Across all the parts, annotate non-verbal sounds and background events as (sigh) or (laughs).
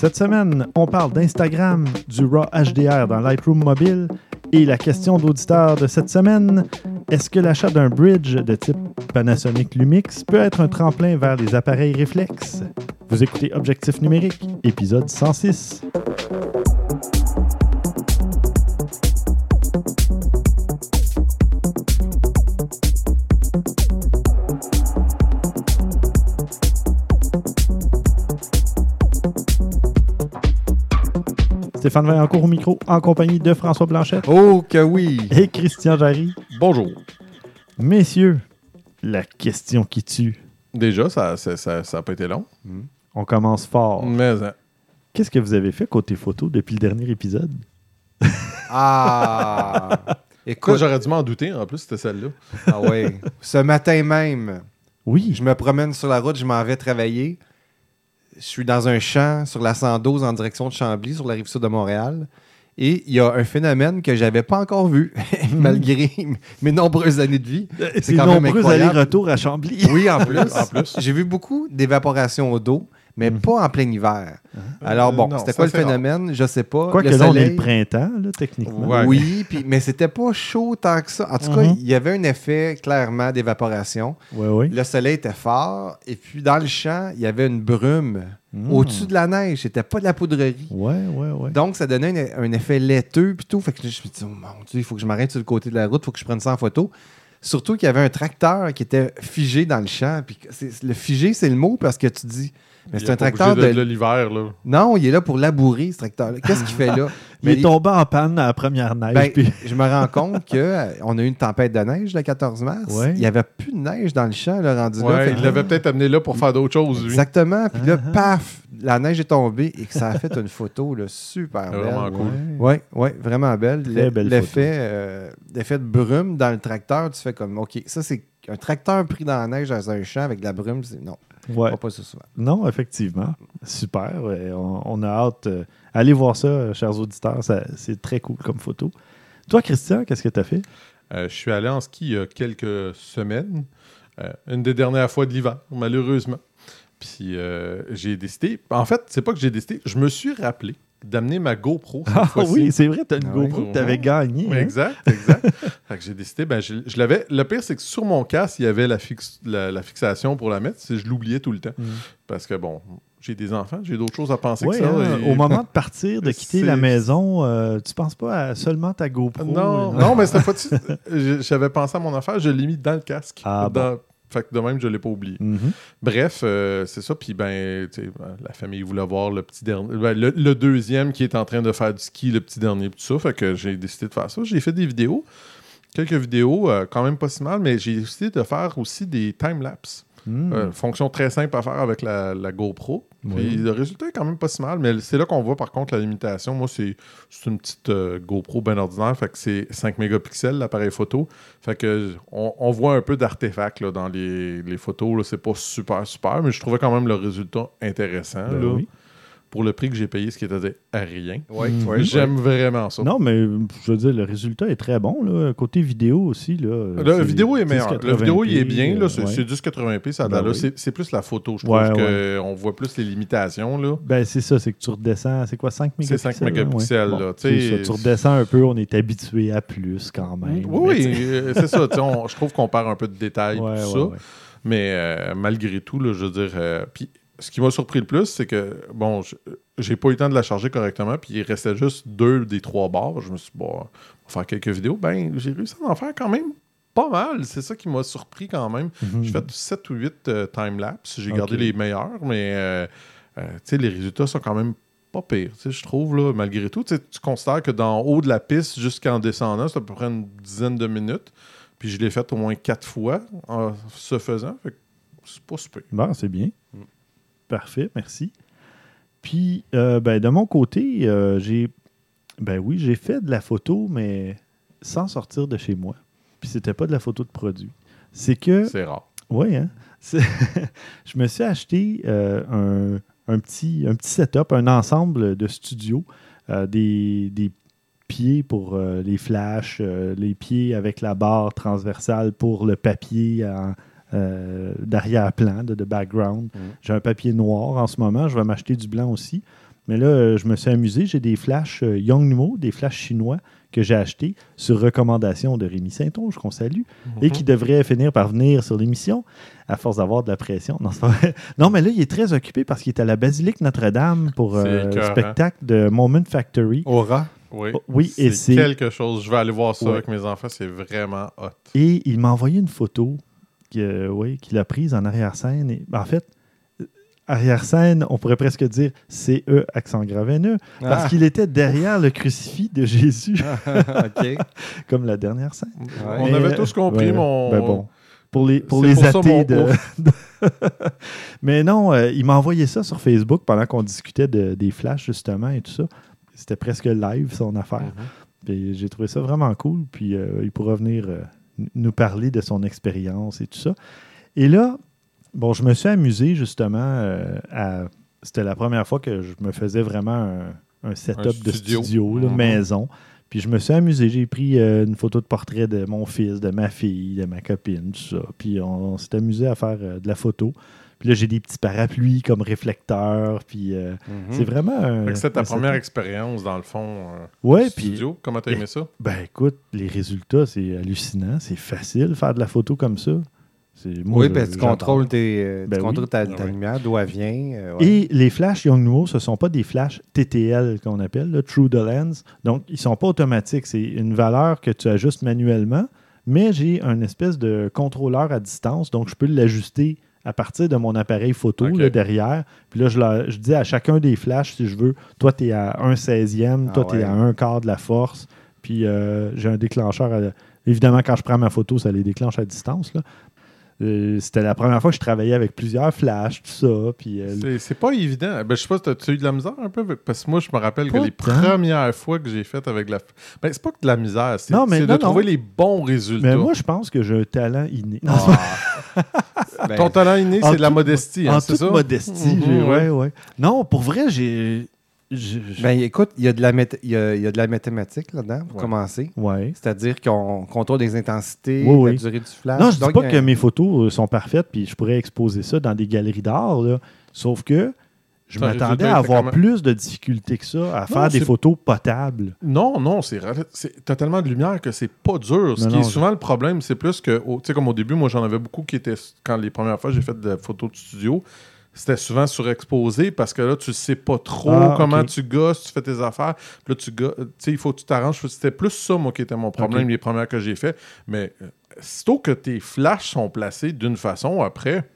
Cette semaine, on parle d'Instagram, du RAW HDR dans Lightroom Mobile et la question d'auditeur de cette semaine, est-ce que l'achat d'un bridge de type Panasonic Lumix peut être un tremplin vers les appareils réflexes? Vous écoutez Objectif numérique, épisode 106. Stéphane Vaillancourt au micro, en compagnie de François Blanchette Oh que oui! et Christian Jarry. Bonjour. Messieurs, la question qui tue. Déjà, ça n'a ça, ça, ça a pas été long. On commence fort. Mais hein, Qu'est-ce que vous avez fait côté photo depuis le dernier épisode? (laughs) Ah! Écoute, j'aurais dû m'en douter. En plus, c'était celle-là. ah ouais. Ce matin même, Oui. je me promène sur la route, je m'en vais travailler. Je suis dans un champ sur la 112 en direction de Chambly, sur la rive sud de Montréal. Et il y a un phénomène que j'avais pas encore vu, (laughs) malgré (laughs) mes nombreuses années de vie. C'est quand même nombreux incroyable. allers-retours à Chambly. Oui, en (laughs) plus. En plus. J'ai vu beaucoup d'évaporation d'eau, mais Mhm. pas en plein hiver. Alors bon, Euh, c'était quoi le c'est rare. phénomène? Je sais pas. Quoique le là, on est soleil... le printemps, là, techniquement. Ouais. Oui, puis, mais c'était pas chaud tant que ça. En tout cas, Mhm. il y avait un effet clairement d'évaporation. Oui, oui. Le soleil était fort, et puis dans le champ, il y avait une brume Mm. au-dessus de la neige. C'était pas de la poudrerie. Ouais, ouais, ouais. Donc, ça donnait un, un effet laiteux, puis tout. Fait que je me suis dit, oh mon Dieu, il faut que je m'arrête sur le côté de la route, il faut que je prenne ça en photo. Surtout qu'il y avait un tracteur qui était figé dans le champ. Puis le figé, c'est le mot parce que tu dis, mais Il c'est est un pas tracteur de. de l'hiver, là. Non, il est là pour labourer, ce tracteur-là. Qu'est-ce qu'il fait là? (laughs) il Mais est tombé en panne à la première neige. Ben, puis- je me rends compte qu'on a eu une tempête de neige le 14 mars. Ouais. Il n'y avait plus de neige dans le champ, là, rendu là. Ouais, Fait il l'avait peut-être amené là pour faire d'autres choses, lui. Exactement. Puis là, Ah, ah. paf, la neige est tombée et que ça a fait une photo là, super belle. Vraiment cool. Oui, ouais, vraiment belle. Très Le- belle L'effet euh, l'effet de brume dans le tracteur, tu fais comme, OK, ça, c'est un tracteur pris dans la neige dans un champ avec de la brume. c'est- Non, Ouais. on pas ça souvent. Non, effectivement. Super. ouais. On, on a hâte. euh, allez voir ça, euh, chers auditeurs. C'est très cool comme photo. Toi, Christian, qu'est-ce que tu as fait? Euh, je suis allé en ski il y a quelques semaines. Euh, une des dernières fois de l'hiver, malheureusement. Puis euh, j'ai décidé. En fait, c'est pas que j'ai décidé. Je me suis rappelé d'amener ma GoPro cette Ah fois-ci. oui, c'est vrai, tu as une Ah oui. GoPro que tu avais gagnée. Oui, hein? Exact, exact. (laughs) fait que j'ai décidé, ben, je, je l'avais. Le pire, c'est que sur mon casque, il y avait la, fixe- la, la fixation pour la mettre. c'est- Je l'oubliais tout le temps. Mm. Parce que bon, j'ai des enfants, j'ai d'autres choses à penser Ouais, que ça. hein, et- Au moment de partir, de (laughs) quitter C'est- la maison, euh, tu penses pas à seulement ta GoPro? Non, euh, non, mais cette fois-ci, (laughs) j'avais pensé à mon affaire, je l'ai mis dans le casque. Ah, Dans- Fait que de même, je ne l'ai pas oublié. Mhm. Bref, euh, c'est ça. Puis, ben, ben, la famille voulait voir le petit dernier. ben, le, le deuxième qui est en train de faire du ski, le petit dernier, tout ça. Fait que j'ai décidé de faire ça. J'ai fait des vidéos. Quelques vidéos, euh, quand même pas si mal, mais j'ai décidé de faire aussi des time-lapse. Mm. Euh, fonction très simple à faire avec la, la GoPro. Puis Oui. le résultat est quand même pas si mal, mais c'est là qu'on voit par contre la limitation. Moi, c'est une petite euh, GoPro bien ordinaire, fait que c'est 5 mégapixels l'appareil photo. Fait que on, on voit un peu d'artefacts dans les, les photos. C'est pas super, super, mais je trouvais quand même le résultat intéressant. Ben là. oui. Pour le prix que j'ai payé, ce qui était à rien. Oui, Mhm. oui. J'aime vraiment ça. Non, mais je veux dire, le résultat est très bon. Là. Côté vidéo aussi. Là, La c'est vidéo est meilleure. La vidéo, il est 1080p, bien. là. euh, C'est ouais. c'est 1080p, ça Ben oui. C'est- C'est plus la photo, je trouve, Ouais, qu'on voit plus les limitations. Là. Ben, c'est ça, c'est que tu redescends, c'est quoi, 5 C'est mégapixels? 5 mégapixels? Ouais. là, Bon, tu sais, c'est ça, tu redescends un peu, on est habitué à plus quand même. Oui, c'est ça. on- je trouve qu'on perd un peu de détails, (laughs) Ouais, tout ouais, ça. ouais. Mais euh, malgré tout, là, je veux dire. euh, puis ce qui m'a surpris le plus, c'est que, bon, je- j'ai pas eu le temps de la charger correctement, puis il restait juste deux des trois barres. Je me suis dit, bon, on va faire quelques vidéos. Ben, j'ai réussi à en faire quand même pas mal. C'est ça qui m'a surpris quand même. Mhm. J'ai fait 7 ou 8 time-lapse. J'ai gardé les meilleurs, mais euh, euh, tu sais, les résultats sont quand même pas pires, tu sais, je trouve, là, malgré tout. Tu considères que d'en haut de la piste jusqu'en descendant, c'est à peu près une dizaine de minutes. Puis je l'ai fait au moins quatre fois en se faisant. Fait que c'est pas super. Bon, c'est bien. Parfait, merci. Puis, euh, ben, de mon côté, euh, j'ai. Ben oui, j'ai fait de la photo, mais sans sortir de chez moi. Puis, c'était pas de la photo de produit. C'est que. C'est rare. Oui, hein? (laughs) Je me suis acheté euh, un, un petit, un petit setup, un ensemble de studio, euh, des, des pieds pour les flashs, les pieds avec la barre transversale pour le papier en, euh, d'arrière-plan, de, de background. Mhm. J'ai un papier noir en ce moment, je vais m'acheter du blanc aussi. Mais là, euh, je me suis amusé. J'ai des flashs euh, Yongnuo, des flashs chinois que j'ai achetés sur recommandation de Rémi Saint-Onge, qu'on salue, et qui devrait finir par venir sur l'émission à force d'avoir de la pression. (laughs) Non, mais là, il est très occupé parce qu'il est à la Basilique Notre-Dame pour euh, le spectacle de Moment Factory. Aura. Oui, Oh, oui, c'est c'est- quelque chose. Je vais aller voir ça Ouais. avec mes enfants. C'est vraiment hot. Et il m'a envoyé une photo oui, qu'il a prise en arrière-scène. En fait, arrière-scène, on pourrait presque dire CE accent grave N-E, parce Ah. qu'il était derrière le crucifix de Jésus, (laughs) (laughs) comme la dernière scène. On Mais, avait tous compris ouais, mon. ben bon. Pour les, pour les pour athées (laughs) de... Mais non, euh, il m'a envoyé ça sur Facebook pendant qu'on discutait de- des flashs, justement, et tout ça. C'était presque live, son affaire. Mhm. J'ai trouvé ça vraiment cool. Puis euh, il pourra venir euh, nous parler de son expérience et tout ça. Et là, bon, je me suis amusé justement à. à- C'était la première fois que je me faisais vraiment un, un setup de studio. studio, là, Mhm. maison. Puis je me suis amusé. J'ai pris euh, une photo de portrait de mon fils, de ma fille, de ma copine, tout ça. Puis on, s'est amusé à faire euh, de la photo. Puis là, j'ai des petits parapluies comme réflecteurs. Puis euh, Mhm. c'est vraiment. un- Fait que c'est ta un première expérience, dans le fond. euh, Ouais, puis studio. Comment t'as aimé ça? ben écoute, les résultats, c'est hallucinant. C'est facile faire de la photo comme ça. C'est- moi, Oui, je- ben, tu contrôles, tes, euh, tu Ben oui. contrôles ta, Ah ta lumière, d'où elle vient. euh, ouais. Et les flashs Yongnuo, ce ne sont pas des flashs TTL qu'on appelle, là, True the Lens. Donc, ils ne sont pas automatiques. C'est une valeur que tu ajustes manuellement, mais j'ai un espèce de contrôleur à distance. Donc, je peux l'ajuster à partir de mon appareil photo là, derrière. Puis là, je, la- je dis à chacun des flashs, si je veux, toi, tu es à 1 16e, Ah toi, tu es à un quart de la force. Puis euh, j'ai un déclencheur. à- Évidemment, quand je prends ma photo, ça les déclenche à distance. là. Euh, C'était la première fois que je travaillais avec plusieurs flashs, tout ça. Puis euh, C'est- pas évident. Ben, je sais pas, t'as-tu eu de la misère un peu? Parce que moi, je me rappelle que les premières fois que j'ai fait avec la. Ben, c'est pas que de la misère, c'est Non, mais c'est non, de trouver les bons résultats. Mais moi, je pense que j'ai un talent inné. Ah. (laughs) Ben, Ton talent inné, En c'est de la modestie, en hein, c'est toute ça? modestie, Mhm, ouais, ouais. Non, pour vrai, j'ai. Ben, écoute, il y, a de la mét- il y a, il y a de la mathématique là-dedans, pour Ouais. commencer. ouais. C'est-à-dire qu'on contrôle des intensités, Oui, oui. la durée du flash. Non, je dis Donc, pas y que mes photos euh, sont parfaites, puis je pourrais exposer ça dans des galeries d'art, là. Sauf que je m'attendais à avoir plus de difficultés que ça à faire des photos potables. Non, non, c'est tellement de lumière que c'est pas dur. Ce Non, qui non, est je- souvent le problème, c'est plus que, tu sais, comme au début, moi j'en avais beaucoup qui étaient, quand les premières fois j'ai fait de la photo de studio, c'était souvent surexposé parce que là, tu sais pas trop Ah, comment tu gosses, tu fais tes affaires. Là, tu sais, il faut que tu t'arranges. C'était plus ça, moi, qui était mon problème, les premières que j'ai fait. Mais euh, sitôt que tes flashs sont placés d'une façon, après,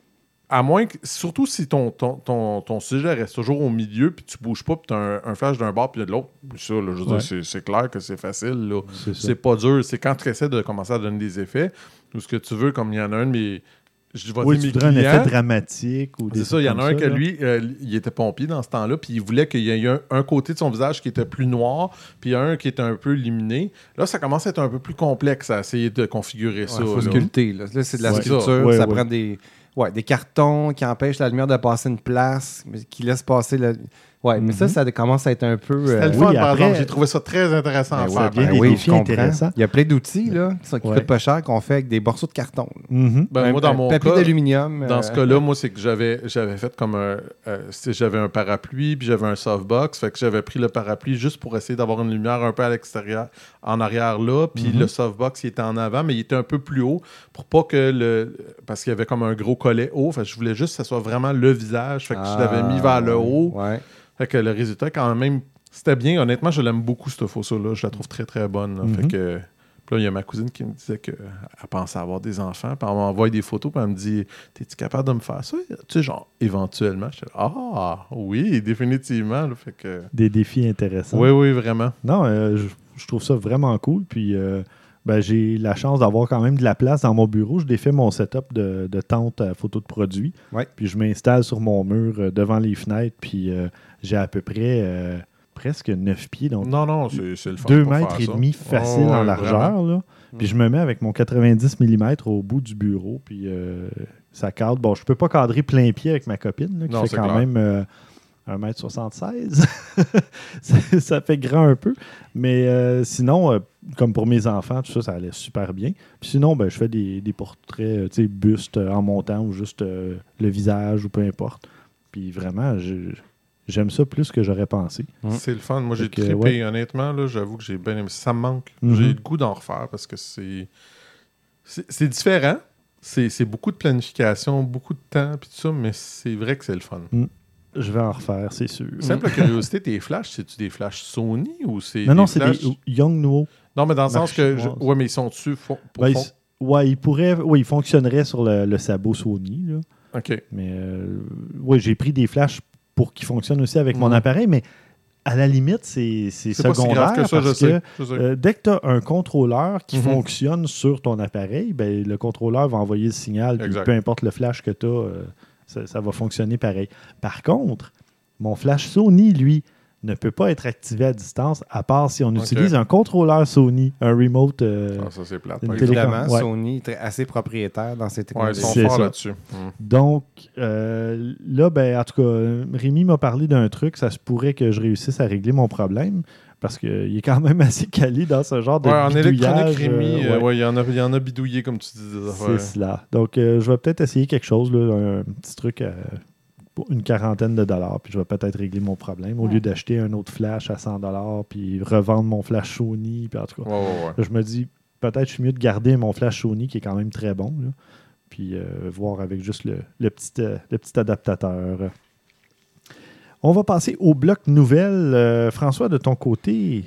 à moins que, surtout si ton, ton, ton, ton sujet reste toujours au milieu, puis tu bouges pas, puis tu as un, un flash d'un bord, puis de l'autre, ça, là, je veux dire, Ouais. c'est- c'est clair que c'est facile. C'est pas dur. C'est quand tu essaies de commencer à donner des effets, ou ce que tu veux, comme il y en a un de mes. Je vais Oui, dire tu mes voudrais un effet dramatique ou des c'est ça, il y en a un que lui, euh, il était pompier dans ce temps-là, puis il voulait qu'il y ait un, un côté de son visage qui était plus noir, puis un qui était un peu illuminé. Là, ça commence à être un peu plus complexe à essayer de configurer Ouais, ça. faut là. sculpter. Là, Là, c'est de la Ouais. sculpture. Ouais, ça ouais. prend des, ouais, des cartons qui empêchent la lumière de passer une place, mais qui laissent passer le. Ouais, mais ça, Mhm. ça commence à être un peu. C'était euh, le fun, oui, par après- exemple. J'ai trouvé ça très intéressant ben à oui, faire. bien oui, défis intéressants. Il y a plein d'outils là, qui, sont- qui Ouais. coûtent pas cher, qu'on fait avec des morceaux de carton. Mhm. Ben, un, moi, dans un mon papier d'aluminium. Dans euh, ce cas-là, moi, c'est que j'avais, j'avais fait comme un. euh, j'avais un parapluie, puis j'avais un softbox. Fait que j'avais pris le parapluie juste pour essayer d'avoir une lumière un peu à l'extérieur, en arrière là. Puis Mhm. le softbox, il était en avant, mais il était un peu plus haut pour pas que le. Parce qu'il y avait comme un gros collet haut. Fait que je voulais juste que ce soit vraiment le visage. Fait que je l'avais mis vers le Ah, haut. Ouais. Fait que le résultat, quand même, c'était bien. Honnêtement, je l'aime beaucoup, cette photo-là. Je la trouve très, très bonne. là. Fait Mhm. que. Puis là, il y a ma cousine qui me disait qu'elle pensait avoir des enfants. Puis elle m'envoie des photos. Puis elle me dit T'es-tu capable de me faire ça? Tu sais, genre, éventuellement. Je Ah, oui, définitivement. là. Fait que. Des défis intéressants. Oui, oui, vraiment. Non, euh, je, je trouve ça vraiment cool. Puis euh, ben, j'ai la chance d'avoir quand même de la place dans mon bureau. Je défais mon setup de, de tente à photo de produits. Ouais. Puis je m'installe sur mon mur euh, devant les fenêtres. Puis euh, j'ai à peu près euh, presque 9 pieds. Donc Non, non, c'est le fun. 2 pour mètres et demi facile Oh, ouais, en largeur. Là. Puis je me mets avec mon 90 mm au bout du bureau. Puis euh, ça cadre. Bon, je peux pas cadrer plein pied avec ma copine, là, qui Non, fait quand clair. même euh, 1m76. (laughs) ça, ça fait grand un peu. Mais euh, sinon, euh, comme pour mes enfants, tout ça, ça allait super bien. Puis sinon, ben, je fais des, des portraits, euh, tu sais, bustes euh, en montant ou juste euh, le visage ou peu importe. Puis vraiment, j'aime ça plus que j'aurais pensé. Mm. C'est le fun. Moi, j'ai trippé. Honnêtement, là, j'avoue que j'ai bien aimé. Ça me manque. Mhm. J'ai le goût d'en refaire parce que c'est. C'est c'est différent. C'est c'est beaucoup de planification, beaucoup de temps, puis tout ça, mais c'est vrai que c'est le fun. Je vais en refaire, c'est sûr. Simple curiosité, tes flashs, c'est-tu des flashs Sony ou c'est. Non, non, des c'est flashs- des Young Nuo. Non, mais dans le sens que. je- Ouais, mais ils sont dessus. pour Ben, ils- ouais. Oui, il fonctionnerait sur le, le sabot Sony. Là. Ok. Mais euh, oui, j'ai pris des flashs pour qu'ils fonctionnent aussi avec mon appareil, mais à la limite, c'est secondaire que ça, parce que euh, dès que tu as un contrôleur qui Mhm. fonctionne sur ton appareil, ben, le contrôleur va envoyer le signal, puis peu importe le flash que tu as, ça, ça va fonctionner pareil. Par contre, mon flash Sony, lui, ne peut pas être activé à distance, à part si on utilise un contrôleur Sony, un remote. euh, Ah, ça, c'est plate. Évidemment, Ouais. Sony est assez propriétaire dans ces Ouais, ils technologies. sont forts là-dessus. Mm. Donc, euh, là, ben, en tout cas, Rémi m'a parlé d'un truc. Ça se pourrait que je réussisse à régler mon problème parce qu'il est quand même (laughs) assez calé dans ce genre de Ouais, en électronique, Rémi, euh, euh, ouais. ouais, il y, en a- il y en a bidouillé, comme tu dis. des C'est cela. Donc, euh, je vais peut-être essayer quelque chose, là, un petit truc à pour une quarantaine de dollars, puis je vais peut-être régler mon problème au lieu d'acheter un autre flash à 100 dollars, puis revendre mon flash Sony, puis en tout cas. Ouais, ouais, ouais. Là, je me dis, peut-être je suis mieux de garder mon flash Sony qui est quand même très bon, là, puis euh, voir avec juste le, le petit, euh, le petit adaptateur. On va passer au bloc nouvelle. Euh, François, de ton côté,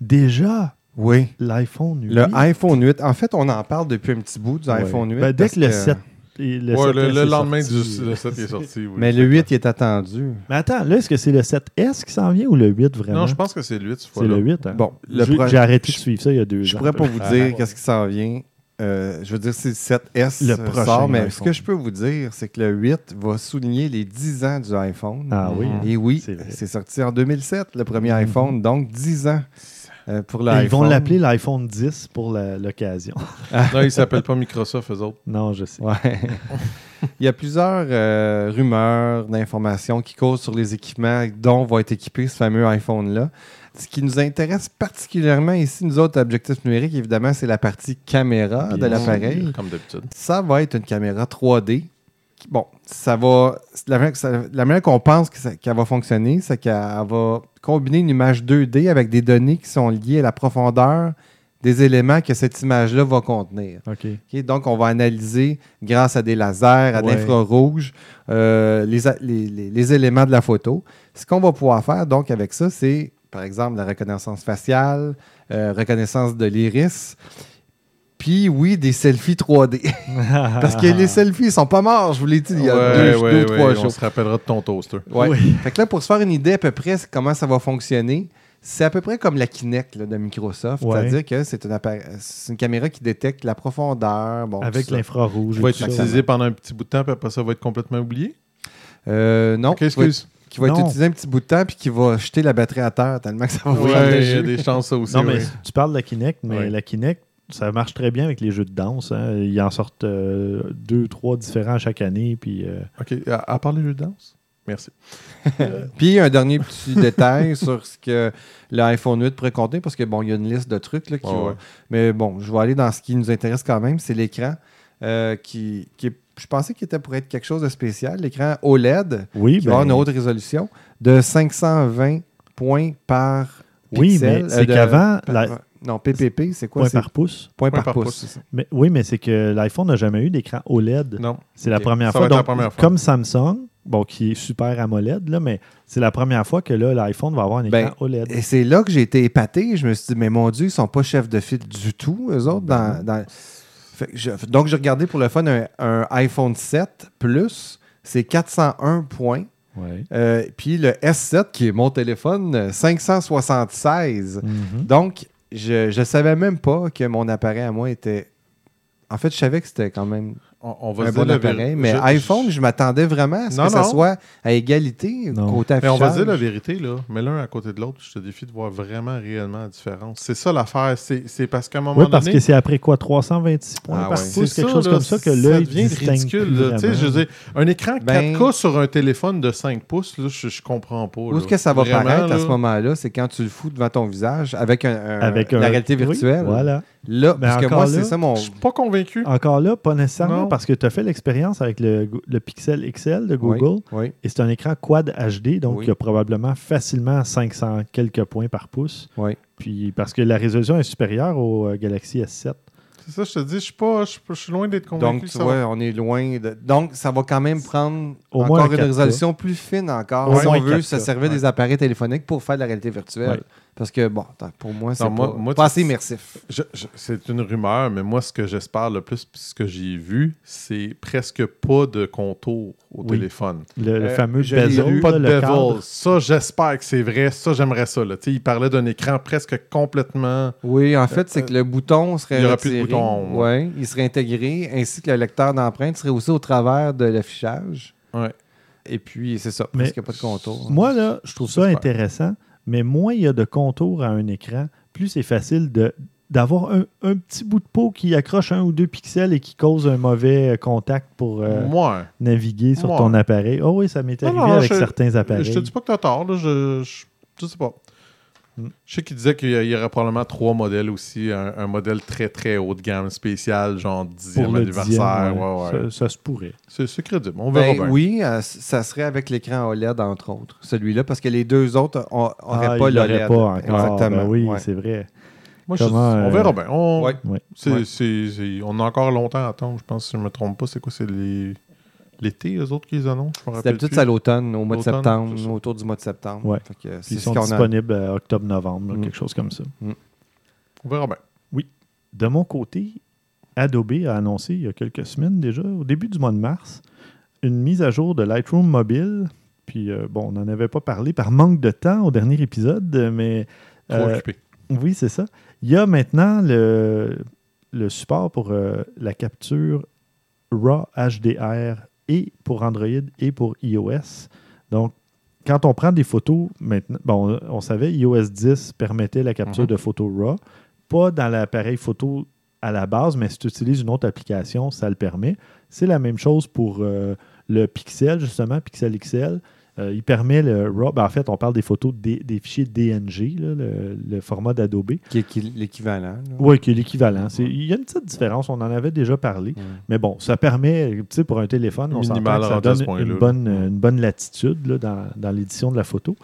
déjà Oui. l'iPhone 8. Le iPhone 8. En fait, on en parle depuis un petit bout du iPhone 8. Ben, dès parce que le 7 et le, Ouais, 7S le, le est lendemain sorti, du le 7 est sorti. oui. Mais le 8, il est attendu. Mais attends, là, est-ce que c'est le 7S qui s'en vient ou le 8 vraiment? Non, je pense que c'est le 8 cette c'est le 8. Hein? Bon, J'ai- arrêté de suivre ça il y a deux Je ans. pourrais pas vous dire qu'est-ce qui s'en vient. Euh, je veux dire, c'est le 7S Le prochain sort, mais ce que je peux vous dire, c'est que le 8 va souligner les 10 ans du iPhone. Ah oui. Et oui, c'est sorti en 2007, le premier Mhm. iPhone, donc 10 ans euh, pour ils vont l'appeler l'iPhone 10 pour l'occasion. Non, ils s'appellent pas Microsoft, eux autres. non, je sais. Ouais. (laughs) Il y a plusieurs euh, rumeurs d'informations qui causent sur les équipements dont va être équipé ce fameux iPhone-là. Ce qui nous intéresse particulièrement ici, nous autres, objectifs numériques, évidemment, c'est la partie caméra de l'appareil. Comme d'habitude. Ça va être une caméra 3D. Bon, ça va. La manière, qu'on pense qu'elle va fonctionner, c'est qu'elle va combiner une image 2D avec des données qui sont liées à la profondeur des éléments que cette image-là va contenir. Donc, on va analyser, grâce à des lasers, à Ouais. l'infrarouge, euh, les- les- les éléments de la photo. Ce qu'on va pouvoir faire, donc, avec ça, c'est, par exemple, la reconnaissance faciale, euh, reconnaissance de l'iris, puis, oui, des selfies 3D. (laughs) Parce que les selfies, sont pas morts, je vous l'ai dit, il y a Ouais, deux, ouais, deux, ouais, trois On jours. se rappellera de ton toaster. Ouais. Oui. Fait que là, pour se faire une idée à peu près comment ça va fonctionner, c'est à peu près comme la Kinect là, de Microsoft. Ouais. C'est-à-dire que c'est une, une caméra qui détecte la profondeur. Bon, Avec l'infrarouge. Il va être utilisé pendant un petit bout de temps, puis après ça, va être complètement oublié? Euh, non, Ok, qui va, excuse. qui va être utilisé un petit bout de temps puis qui va jeter la batterie à terre tellement que ça va Ouais, il y a des chances, ça aussi. Non, mais ouais. tu parles de la Kinect, mais Ouais. la Kinect, ça marche très bien avec les jeux de danse. hein. Ils en sortent euh, deux, trois différents chaque année. Puis, euh, OK, à, à part les jeux de danse? Merci. (laughs) Puis un dernier petit (laughs) détail sur ce que l'iPhone 8 pourrait contenir, parce que bon, il y a une liste de trucs là, qui Ouais, va- ouais. Mais bon, je vais aller dans ce qui nous intéresse quand même, c'est l'écran euh, qui, qui est- je pensais qu'il était pour être quelque chose de spécial. L'écran OLED, oui, qui va avoir ben, une haute résolution de 520 points par oui, pixel. mais euh, c'est qu'avant, par- Non, PPP, c'est quoi? point par pouce. point, Point par, par pouce. Mais, oui, mais c'est que l'iPhone n'a jamais eu d'écran OLED. Non. C'est la première Ça fois. va être la première fois. Comme Samsung, bon, qui est super AMOLED, là, mais c'est la première fois que là, l'iPhone va avoir un écran Ben, OLED. Et c'est là que j'ai été épaté. Je me suis dit, mais mon Dieu, ils sont pas chefs de file du tout, eux autres. Dans, dans- Fait que je- donc, j'ai regardé pour le fun un, un iPhone 7 Plus. C'est 401 points. Ouais. Euh, puis le S7, qui est mon téléphone, euh, 576. Mhm. Donc, je savais même pas que mon appareil à moi était. En fait, je savais que c'était quand même On, on va un se dire bon la appareil. vérité. Mais Je- iPhone, je m'attendais vraiment à ce Non, que ça soit à égalité Non. côté Mais on va affichage. dire la vérité, là. Mais l'un à côté de l'autre, je te défie de voir vraiment réellement la différence. C'est ça l'affaire. C'est c'est parce qu'à un moment Oui, parce donné. que c'est après quoi 326 points Ah par ouais. pouce, C'est quelque ça, chose là, comme ça, que ça l'œil devient ridicule. là. Tu sais, vraiment. je veux dire, un écran 4K Ben- sur un téléphone de 5 pouces, là, je, je comprends pas. Où est-ce que ça va Vraiment, paraître à ce moment-là? C'est quand tu le fous devant ton visage avec, un, un- avec la réalité oui, virtuelle. voilà. Là, Mais parce que encore moi, là, c'est ça mon. Je suis pas convaincu. Encore là, pas nécessairement Non. parce que tu as fait l'expérience avec le, le Pixel XL de Google. Oui. Et c'est un écran quad HD, donc Oui. il y a probablement facilement 500 quelques points par pouce. Oui. Puis parce que la résolution est supérieure au euh, Galaxy S7. C'est ça, je te dis, je suis pas, je suis pas- je suis loin d'être convaincu. Donc, que tu ça vois, va- on est loin. De... Donc, ça va quand même prendre Au moins encore un une 4K. résolution plus fine encore. Au si on veut 4K, se servir ouais. des appareils téléphoniques pour faire de la réalité virtuelle. Ouais. Parce que, bon, pour moi, c'est moi- pas, moi, pas tu- assez immersif. Je- je- c'est une rumeur, mais moi, ce que j'espère le plus, puis ce que j'ai vu, c'est presque pas de contour au Oui. téléphone. Le, le Euh, fameux je l'ai bezel, lu. Pas de le bevel. cadre. Ça, j'espère que c'est vrai. Ça, j'aimerais ça. Là. Tu sais, Il parlait d'un écran presque complètement. Oui, en fait, c'est que le bouton serait il y aura plus de bouton, Ouais, il serait intégré, ainsi que le lecteur d'empreinte serait aussi au travers de l'affichage. Ouais. Et puis, c'est ça, Mais parce qu'il n'y a pas de contour. Moi, là, je trouve ça intéressant, mais moins il y a de contours à un écran, plus c'est facile de d'avoir un, un petit bout de peau qui accroche un ou deux pixels et qui cause un mauvais euh, contact pour euh, Moi, naviguer sur Ouais. ton appareil. Oh oui, ça m'est arrivé non, avec je- certains appareils. je te dis pas que tu as tort. Là. Je, je, je sais pas. Hmm. Je sais qu'il disait qu'il y aurait probablement trois modèles aussi. Un, un modèle très très haut de gamme spécial, genre 10e pour le anniversaire. dixième, ouais. Ouais, ouais. Ça, ça se pourrait. C'est crédible. On verra Ben bien. oui, euh, ça serait avec l'écran OLED, entre autres, celui-là, parce que les deux autres n'auraient Ah, pas l'OLED. pas encore. Exactement. Ben oui, ouais. c'est vrai. Moi, je- on euh, verra bien. On, on a encore longtemps à attendre. Je pense, si je ne me trompe pas, c'est quoi C'est les- l'été, eux autres, qui les annoncent Je me rappelle d'habitude, c'est à l'automne, au mois de septembre, autour du mois de septembre. Ouais. Fait que ils sont disponibles à octobre-novembre, là, Mm. quelque chose comme ça. On verra bien. De mon côté, Adobe a annoncé il y a quelques semaines déjà, au début du mois de mars, une mise à jour de Lightroom mobile. Puis, euh, bon, on n'en avait pas parlé par manque de temps au dernier épisode, mais Trop euh, occupé. oui, c'est ça. Il y a maintenant le, le support pour euh, la capture RAW HDR et pour Android et pour iOS. Donc, quand on prend des photos, maintenant, bon, on, on savait iOS 10 permettait la capture Mhm. de photos RAW. Pas dans l'appareil photo à la base, mais si tu utilises une autre application, ça le permet. C'est la même chose pour euh, le Pixel, justement, Pixel XL. Euh, il permet le RAW. Ben, en fait, on parle des photos des, des fichiers DNG, là, le, le format d'Adobe. Qui est qui- l'équivalent. Oui, qui est l'équivalent. Il y a une petite différence, on en avait déjà parlé. Ouais. Mais bon, ça permet, tu sais, pour un téléphone, on Minimal s'entend que ça donne une bonne, une bonne latitude là, dans, dans l'édition de la photo.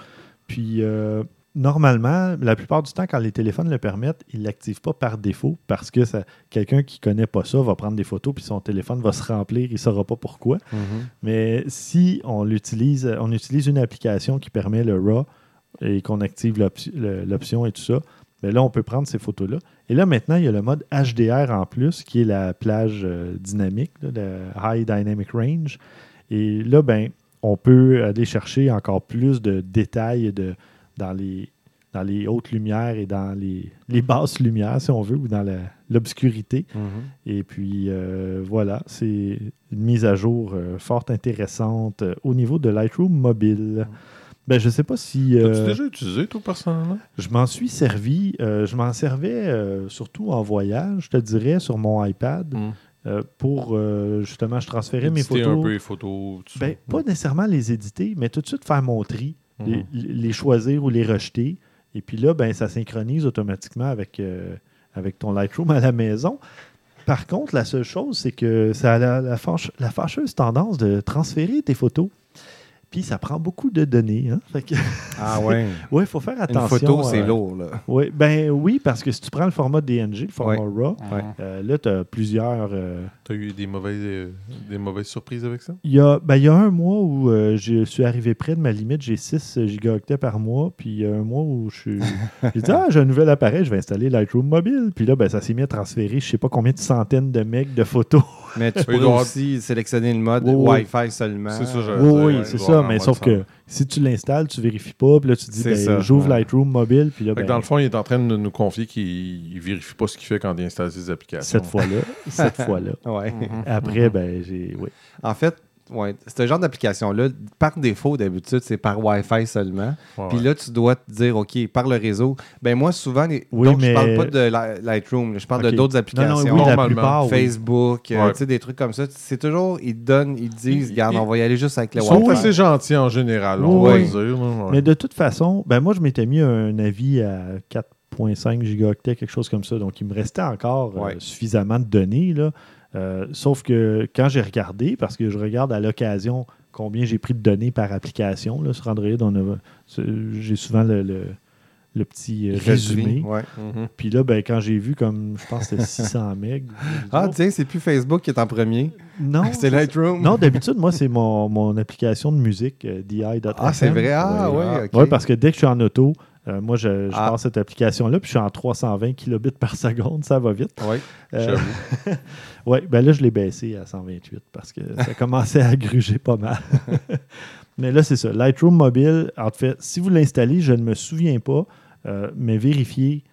Puis, euh, normalement, la plupart du temps, quand les téléphones le permettent, ils ne l'activent pas par défaut parce que quelqu'un qui ne connaît pas ça va prendre des photos puis son téléphone va se remplir, il ne saura pas pourquoi. Mhm. Mais si on l'utilise, on utilise une application qui permet le RAW et qu'on active l'option et tout ça, ben là, on peut prendre ces photos-là. Et là, maintenant, il y a le mode HDR en plus, qui est la plage euh, dynamique, là, le High Dynamic Range. Et là, ben, on peut aller chercher encore plus de détails de, dans, les, dans les hautes lumières et dans les, les basses lumières, si on veut, ou dans l'obscurité. Mhm. Et puis euh, voilà, c'est une mise à jour euh, fort intéressante euh, au niveau de Lightroom mobile. Ben, je ne sais pas si euh, T'as-tu déjà utilisé, toi, personnellement? je m'en suis servi. euh, je m'en servais euh, surtout en voyage, je te dirais, sur mon iPad, euh, pour justement, je transférais mes Éditer photos. un peu les photos. Ben, pas nécessairement les éditer, mais tout de suite faire mon tri, Mhm. les, les choisir ou les rejeter. Et puis là, ben, ça synchronise automatiquement avec, euh, avec ton Lightroom à la maison. Par contre, la seule chose, c'est que ça a la, la fâche- la fâcheuse tendance de transférer tes photos. Puis ça prend beaucoup de données. Hein? Fait que, Ah ouais. (laughs) ouais, il faut faire Une attention. photo, c'est euh, lourd. Là. ouais, ben oui, parce que si tu prends le format DNG, le format RAW, Ouais. euh, là, tu as plusieurs. euh, T'as eu des mauvaises, euh, des mauvaises surprises avec ça? Il y, a, ben, il y a un mois où euh, je suis arrivé près de ma limite. J'ai 6 gigaoctets par mois. Puis il y a un mois où je suis. (laughs) J'ai dit, ah, j'ai un nouvel appareil, je vais installer Lightroom Mobile. Puis là, ben, ça s'est mis à transférer, je sais pas combien de centaines de megs de photos. Mais tu (laughs) avoir- aussi sélectionner le mode Oui. Wi-Fi seulement. C'est ça, je- oui, oui, c'est ça. Mais sauf que si tu l'installes, tu vérifies pas. Puis là, tu dis, ben, j'ouvre ouais. Lightroom Mobile. Puis là, ben, dans le fond, il est en train de nous confier qu'il ne vérifie pas ce qu'il fait quand il installe ses applications. cette fois-là, cette (laughs) fois-là. Ouais. Après, ben, j'ai. Oui. En fait, ouais, ce genre d'application-là, par défaut, d'habitude, c'est par Wi-Fi seulement. Ouais, Puis là, tu dois te dire, OK, par le réseau. Ben moi, souvent, les... Oui, donc, mais- je parle pas de Li- Lightroom, je parle de d'autres applications. non, oui, la plupart. oui. Facebook, euh, Ouais. tu sais, des trucs comme ça. C'est toujours, ils te donnent, ils te disent, regarde, on va y aller juste avec le Ils sont Wi-Fi. assez gentils en général, on va dire. Mais de toute façon, ben moi, je m'étais mis un avis à 4.5 gigaoctets, quelque chose comme ça. Donc, il me restait encore euh, suffisamment de données. Là. Euh, sauf que quand j'ai regardé, parce que je regarde à l'occasion combien j'ai pris de données par application, là, sur Android, j'ai souvent le, le- le petit euh, résumé. Ouais. Mhm. Puis là, ben, quand j'ai vu comme, je pense que c'était 600 (laughs) MB. Ah, tiens, c'est plus Facebook qui est en premier. non, (laughs) C'est Lightroom. non, d'habitude, moi, c'est mon, mon application de musique, euh, DI.fm. Ah, c'est vrai. Ah, Ouais. ouais. ok. Oui, parce que dès que je suis en auto, euh, moi, je, je Ah. cette application-là, puis je suis en 320 kilobits par seconde, ça va vite. (laughs) Ouais. Euh, oui, ben là, je l'ai baissé à 128 parce que ça commençait à gruger pas mal. (laughs) mais là, c'est ça. Lightroom mobile, en fait, si vous l'installez, je ne me souviens pas, euh, mais vérifiez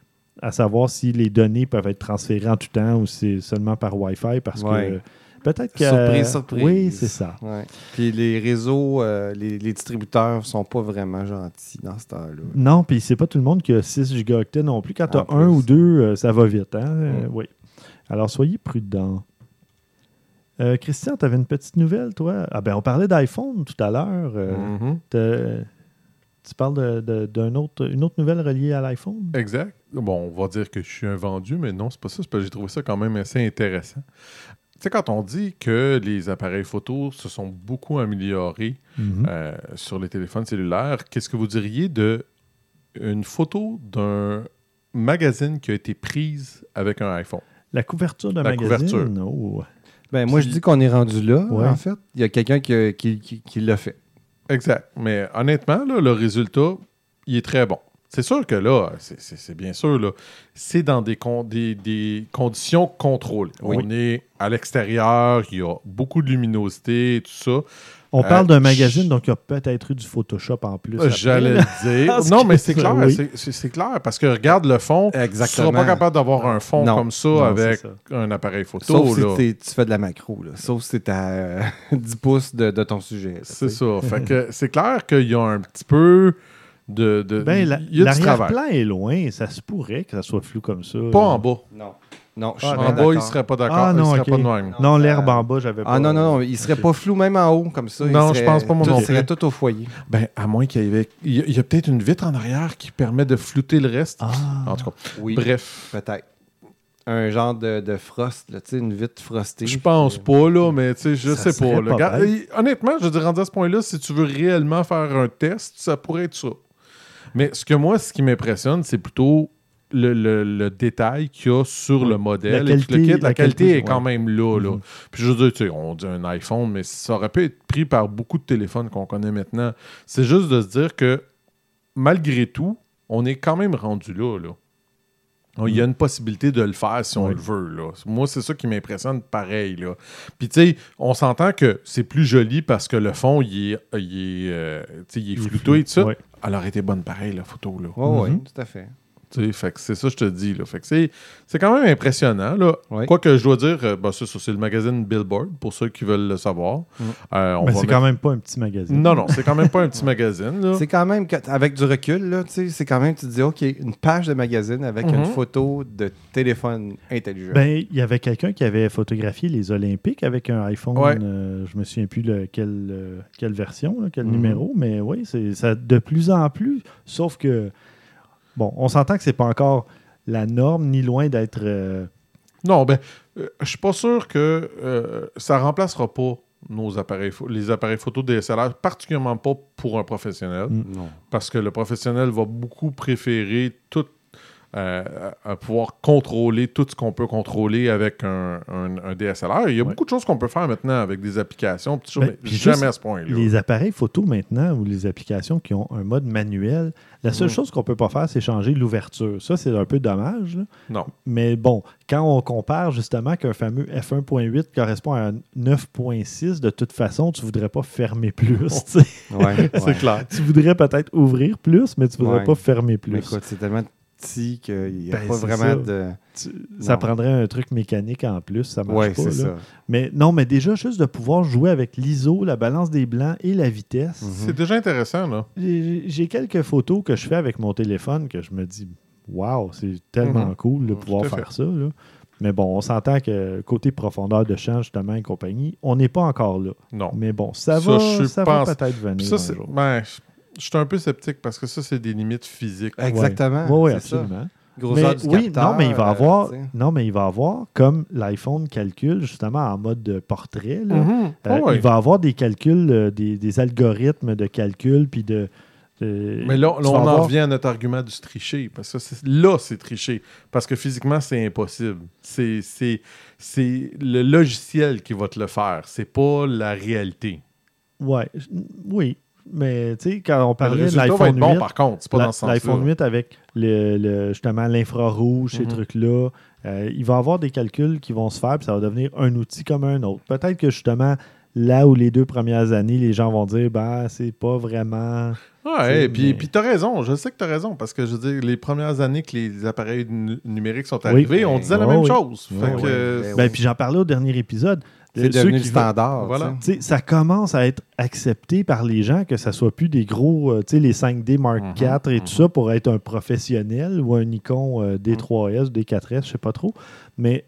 à savoir si les données peuvent être transférées en tout temps ou si c'est seulement par Wi-Fi parce Ouais. que peut-être que. Surprise, surprise. Oui, c'est ça. Ouais. Puis les réseaux, euh, les, les distributeurs sont pas vraiment gentils dans ce temps-là. Non, puis c'est pas tout le monde qui a 6 gigaoctets non plus. Quand tu as En un plus. ou deux, euh, ça va vite. Hein? Euh, Mm. oui. Alors, soyez prudents. Euh, Christian, tu avais une petite nouvelle, toi? Ah ben, on parlait d'iPhone tout à l'heure. Euh, Mhm. t'as- Tu parles d'une autre, une autre nouvelle reliée à l'iPhone? Exact. Bon, on va dire que je suis un vendu, mais non, c'est pas ça. C'est parce que j'ai trouvé ça quand même assez intéressant. Tu sais, quand on dit que les appareils photo se sont beaucoup améliorés Mhm. euh, sur les téléphones cellulaires, qu'est-ce que vous diriez de une photo d'un magazine qui a été prise avec un iPhone? La couverture d'un La magazine? couverture. Oh. Ben, moi, je dis qu'on est rendu là, Ouais. en fait. Il y a quelqu'un qui, a- qui, qui- qui l'a fait. Exact. Mais honnêtement, là, le résultat, il est très bon. C'est sûr que là, c'est- bien sûr, là, c'est dans des, con- des, des conditions contrôlées. Oui. On est à l'extérieur, il y a beaucoup de luminosité, tout ça. On Euh, parle d'un je- magazine, donc il y a peut-être eu du Photoshop en plus. J'allais dire. (laughs) Non, mais c'est clair, oui. c'est- clair, parce que regarde le fond, tu ne Exactement. seras pas capable d'avoir un fond Non. comme ça Non, avec ça. un appareil photo. Sauf si là. tu fais de la macro. Là. Sauf si tu à euh, (laughs) 10 pouces de, de ton sujet. C'est ça. fait (laughs) que c'est clair qu'il y a un petit peu de. de Ben, la- il y a du travail. l'arrière-plan est loin. Ça se pourrait que ça soit flou comme ça. Pas en bas. Non. Non, je Ah, suis en bas, il d'accord. serait pas d'accord. Ah, il non, serait ok. pas de même. Non, l'herbe en bas, j'avais pas. Ah non, non, non, il serait pas flou même en haut comme ça. Il Non, je pense pas, moi tout non serait tout au foyer. Ben, à moins qu'il y avait. Il y a, il peut-être une vitre en arrière qui permet de flouter le reste. Ah. En tout cas, Oui, bref. peut-être. Un genre de, de frost, là, tu sais, une vitre frostée. Je pense pas, là, mais tu sais, je Ça sais pas. là. honnêtement, je dirais rendu à ce point-là, si tu veux réellement faire un test, ça pourrait être ça. Mais ce que moi, ce qui m'impressionne, c'est plutôt le, le- le détail qu'il y a sur le modèle. La et qualité- le kit. La, la qualité, qualité, est quand ouais. même là. là. Mhm. Puis je veux dire, tu sais, on dit un iPhone, mais ça aurait pu être pris par beaucoup de téléphones qu'on connaît maintenant. C'est juste de se dire que malgré tout, on est quand même rendu là. là. Il y a une possibilité de le faire si on Oui. le veut. Là. Moi, c'est ça qui m'impressionne pareil. Là. Puis, tu sais, on s'entend que c'est plus joli parce que le fond, il est, il est, euh, il est flouté flou. et tout ça. Ouais. Elle aurait été bonne pareil, la photo. Là. Oui, oui, Mhm. tout à fait. Fait que c'est ça que je te dis. Là. Fait que c'est, c'est quand même impressionnant. Là. Oui. Quoique je dois dire, euh, ben, c'est ça, c'est le magazine Billboard, pour ceux qui veulent le savoir. Mm. Euh, on Mais va c'est mettre- quand même pas un petit magazine. Non, non, c'est quand même pas un petit magazine. Là. (laughs) C'est quand même, que- avec du recul, là, tu sais, c'est quand même, tu te dis, OK, une page de magazine avec Mhm. une photo de téléphone intelligent. Ben, il y avait quelqu'un qui avait photographié les Olympiques avec un iPhone. Ouais. euh, je me souviens plus le- quelle, euh, quelle version, là, quel Mhm. numéro, mais oui, c'est ça de plus en plus. Sauf que, bon, on s'entend que c'est pas encore la norme, ni loin d'être. euh, Non, ben, euh, je suis pas sûr que euh, ça remplacera pas nos appareils, les appareils photo DSLR, particulièrement pas pour un professionnel, Mm. non. parce que le professionnel va beaucoup préférer tout euh, à pouvoir contrôler tout ce qu'on peut contrôler avec un, un- un DSLR. Il y a Ouais. beaucoup de choses qu'on peut faire maintenant avec des applications, choses, Ben, mais puis jamais juste à ce point-là. les appareils photo maintenant ou les applications qui ont un mode manuel. La seule chose qu'on peut pas faire, c'est changer l'ouverture. Ça, c'est un peu dommage. là. Non. Mais bon, quand on compare justement qu'un fameux f1.8 correspond à un 9.6, de toute façon, tu voudrais pas fermer plus. sais. Ouais, (laughs) C'est ouais. clair. tu voudrais peut-être ouvrir plus, mais tu voudrais Ouais. pas fermer plus. Mais écoute, c'est tellement petit qu'il n'y a Ben, pas vraiment ça. de. Tu- ça prendrait un truc mécanique en plus, ça marche Ouais, pas. là. ça. Mais non, mais déjà, juste de pouvoir jouer avec l'ISO, la balance des blancs et la vitesse. Mhm. C'est déjà intéressant, là. J'ai quelques photos que je fais avec mon téléphone que je me dis, waouh, c'est tellement Mhm. cool de Mhm, pouvoir faire ça. là. Mais bon, on s'entend que côté profondeur de champ, justement, et compagnie, on n'est pas encore là. Non. Mais bon, ça, Ça, va, je ça pense- va peut-être venir. Ça, un c'est- jour. ben, je je suis un peu sceptique parce que ça, c'est des limites physiques. Exactement. Oui, oui, c'est ça. absolument. grosseur Mais du oui, capteur, non, mais il va euh, avoir, non, mais il va avoir comme l'iPhone calcule justement en mode de portrait. là. Mhm. Euh, ouais. Il va avoir des calculs, euh, des, des algorithmes de calcul, puis de. de- Mais là, on en revient à notre argument du tricher. Parce que là, c'est tricher. Parce que physiquement, c'est impossible. C'est c'est- c'est le logiciel qui va te le faire. C'est pas la réalité. Ouais, oui. Mais tu sais, quand on parlait de l'iPhone être 8, bon, par contre. C'est pas dans ce l'iPhone 8 avec le, le- justement l'infrarouge, ces Mhm. trucs-là, euh, il va avoir des calculs qui vont se faire, puis ça va devenir un outil comme un autre. Peut-être que justement, là où les deux premières années, les gens vont dire, ben, c'est pas vraiment. Ouais, et puis, mais- puis t'as raison, je sais que t'as raison, parce que je veux dire, les premières années que les appareils nu- numériques sont arrivés, on ben, disait la même oui. chose. Que- Ben Ben, oui. puis j'en parlais au dernier épisode. C'est devenu le qui standard. Voilà. ça commence à être accepté par les gens que ça soit plus des gros, euh, tu sais, les 5D Mark Mhm, IV et mhm. tout ça pour être un professionnel ou un Nikon euh, D3S ou D4S, je sais pas trop. Mais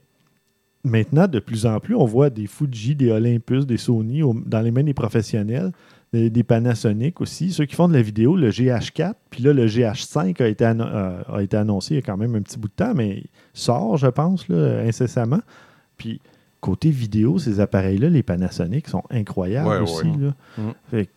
maintenant, de plus en plus, on voit des Fuji, des Olympus, des Sony au- dans les mains des professionnels, des, des Panasonic aussi. Ceux qui font de la vidéo, le GH4, puis là, le GH5 a été, euh, a été annoncé il y a quand même un petit bout de temps, mais il sort, je pense, là, incessamment. Puis côté vidéo, ces appareils-là, les Panasonic, sont incroyables Ouais, aussi. ouais. là. Mhm. Fait que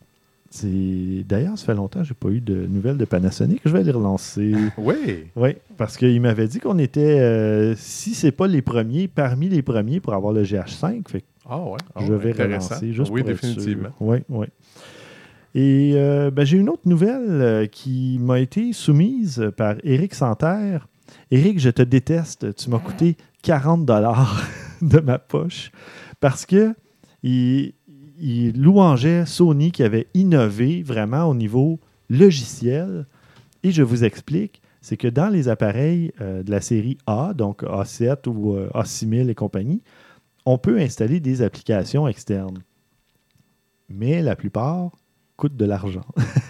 D'ailleurs, ça fait longtemps que je n'ai pas eu de nouvelles de Panasonic. Je vais les relancer. (laughs) Oui. oui, parce qu'il m'avait dit qu'on était, euh, si c'est pas les premiers, parmi les premiers pour avoir le GH5. Fait que Ah ouais. Ah je vais relancer juste Oui, pour être sûr. définitivement. Oui, oui. Et euh, ben, j'ai une autre nouvelle euh, qui m'a été soumise par Éric Santerre. Éric, je te déteste. Tu m'as coûté 40 dollars (laughs) (laughs) de ma poche parce que il, il louangeait Sony qui avait innové vraiment au niveau logiciel. Et je vous explique, c'est que dans les appareils euh, de la série A, donc A7 ou euh, A6000 et compagnie, on peut installer des applications externes. Mais la plupart coûtent de l'argent.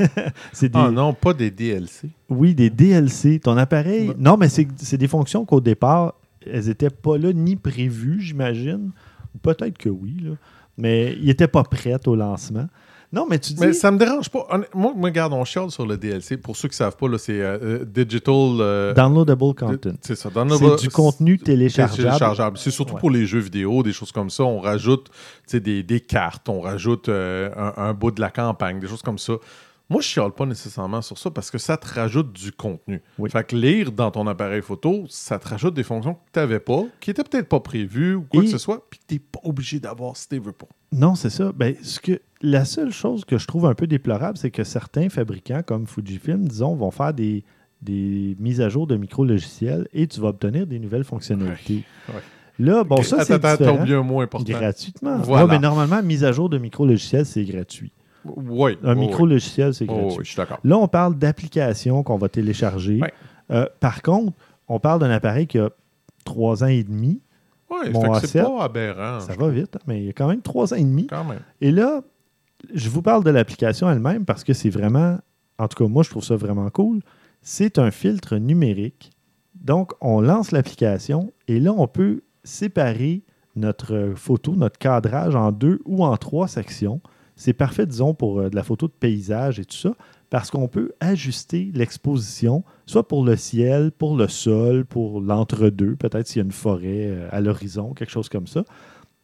(laughs) c'est des, Ah non, pas des DLC. oui, des DLC. Ton appareil. Non, mais c'est des fonctions qu'au départ, elles n'étaient pas là ni prévues, j'imagine. Ou Peut-être que oui, là. mais ils n'étaient pas prêts au lancement. Non, mais tu dis. Mais ça me dérange pas. Moi, moi, regarde, on chiale sur le DLC. Pour ceux qui savent pas, c'est euh, euh, Digital... euh, Downloadable content. C'est ça. C'est du contenu téléchargeable. téléchargeable. C'est surtout Ouais. pour les jeux vidéo, des choses comme ça. On rajoute des, des cartes, on rajoute euh, un, un bout de la campagne, des choses comme ça. Moi, je chiale pas nécessairement sur ça parce que ça te rajoute du contenu. Oui. Fait que lire dans ton appareil photo, ça te rajoute des fonctions que tu n'avais pas, qui étaient peut-être pas prévues ou quoi Et- que ce soit, puis que tu n'es pas obligé d'avoir si tu veux pas. Non, c'est ça. Ben, ce que, la seule chose que je trouve un peu déplorable, c'est que certains fabricants, comme Fujifilm, disons, vont faire des, des mises à jour de micro-logiciels et tu vas obtenir des nouvelles fonctionnalités. Ouais, ouais. Là, bon, ça, c'est. Gratuitement. Voilà. Mais normalement, mise à jour de micro-logiciel, c'est gratuit. Oui. Un oui, micro-logiciel, c'est oui. gratuit. Oh, oui, je suis d'accord. Là, on parle d'applications qu'on va télécharger. Euh, par contre, on parle d'un appareil qui a trois ans et demi. Que c'est A7, pas aberrant. Ça va vite, hein, mais il y a quand même trois ans et demi. Quand même. Et là, je vous parle de l'application elle-même parce que c'est vraiment, en tout cas, moi, je trouve ça vraiment cool. C'est un filtre numérique. Donc, on lance l'application et là, on peut séparer notre photo, notre cadrage en deux ou en trois sections. C'est parfait, disons, pour euh, de la photo de paysage et tout ça, parce qu'on peut ajuster l'exposition, soit pour le ciel, pour le sol, pour l'entre-deux, peut-être s'il y a une forêt euh, à l'horizon, quelque chose comme ça.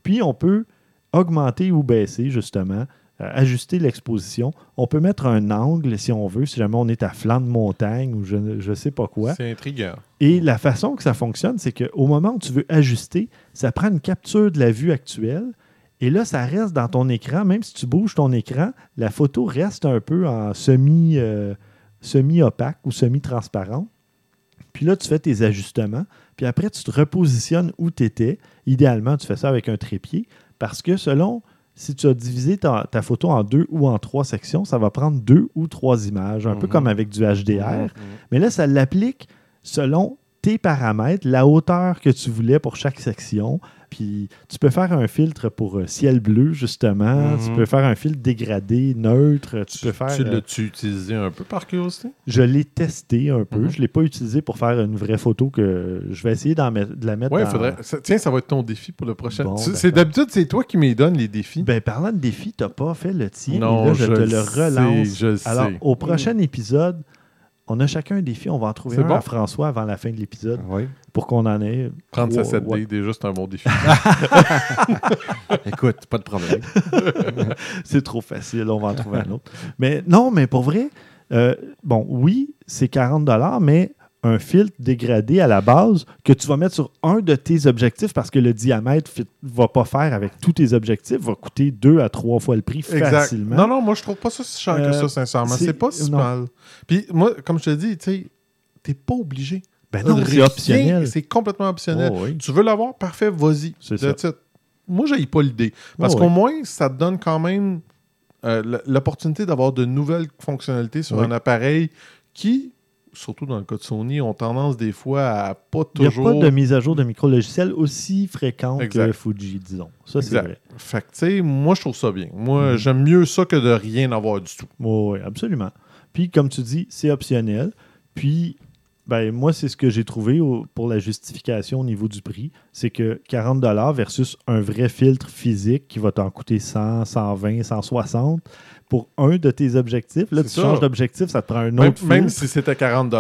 Puis on peut augmenter ou baisser, justement, euh, ajuster l'exposition. On peut mettre un angle, si on veut, si jamais on est à flanc de montagne ou je ne sais pas quoi. C'est intriguant. Et la façon que ça fonctionne, c'est qu'au moment où tu veux ajuster, ça prend une capture de la vue actuelle. Et là, ça reste dans ton écran. Même si tu bouges ton écran, la photo reste un peu en semi, euh, semi-opaque ou semi-transparent. Puis là, tu fais tes ajustements. Puis après, tu te repositionnes où tu étais. Idéalement, tu fais ça avec un trépied. Parce que selon si tu as divisé ta, ta photo en deux ou en trois sections, ça va prendre deux ou trois images. Un peu Mhm. comme avec du HDR. Mhm. Mais là, ça l'applique selon tes paramètres, la hauteur que tu voulais pour chaque section. Puis tu peux faire un filtre pour euh, ciel bleu, justement. Mhm. Tu peux faire un filtre dégradé, neutre. Tu, peux faire. Tu euh, l'as-tu utilisé un peu par curiosité? je l'ai testé un peu. Mhm. Je ne l'ai pas utilisé pour faire une vraie photo que je vais essayer d'en mettre- de la mettre Oui, dans- faudrait. ça- tiens, ça va être ton défi pour le prochain. Bon, d'accord. c'est d'habitude, c'est toi qui me donne les défis. Ben, parlant de défi, tu n'as pas fait le tien. Non, là, je, je te le le sais, relance. je le Alors, sais. au prochain épisode, On a chacun un défi. On va en trouver un bon? à François avant la fin de l'épisode Oui. pour qu'on en ait. Prendre sa trois- 7D, ouais. déjà, c'est un bon défi. (laughs) Écoute, pas de problème. (laughs) C'est trop facile, on va en trouver un autre. Mais non, mais pour vrai, euh, bon, oui, c'est 40 mais un filtre dégradé à la base que tu vas mettre sur un de tes objectifs parce que le diamètre ne va pas faire avec tous tes objectifs, va coûter deux à trois fois le prix Exact. facilement. Non, non, moi, je trouve pas ça si cher que Euh, ça, sincèrement. c'est- pas si non. mal. Puis, moi, comme je te dis, tu t'es pas obligé. Ben non, c'est optionnel. C'est complètement optionnel. Oh oui. Tu veux l'avoir? Parfait, vas-y. Moi, j'ai pas l'idée. Parce Oh qu'au oui. moins, ça te donne quand même euh, l'opportunité d'avoir de nouvelles fonctionnalités sur Oui. un appareil qui, surtout dans le cas de Sony, ont tendance des fois à pas Il n'y a toujours. pas de mise à jour de micro-logiciels aussi fréquente que. Fuji, disons. Ça, c'est vrai. Fait que, tu sais, moi, je trouve ça bien. Moi, Mhm. j'aime mieux ça que de rien avoir du tout. Oui, absolument. Puis, comme tu dis, c'est optionnel. Puis, ben, moi, c'est ce que j'ai trouvé au- pour la justification au niveau du prix. C'est que 40 versus un vrai filtre physique qui va t'en coûter 100, 120, 160 pour un de tes objectifs. Là, tu ça. changes d'objectif, ça te prend un Même, autre même filtre. si c'était 40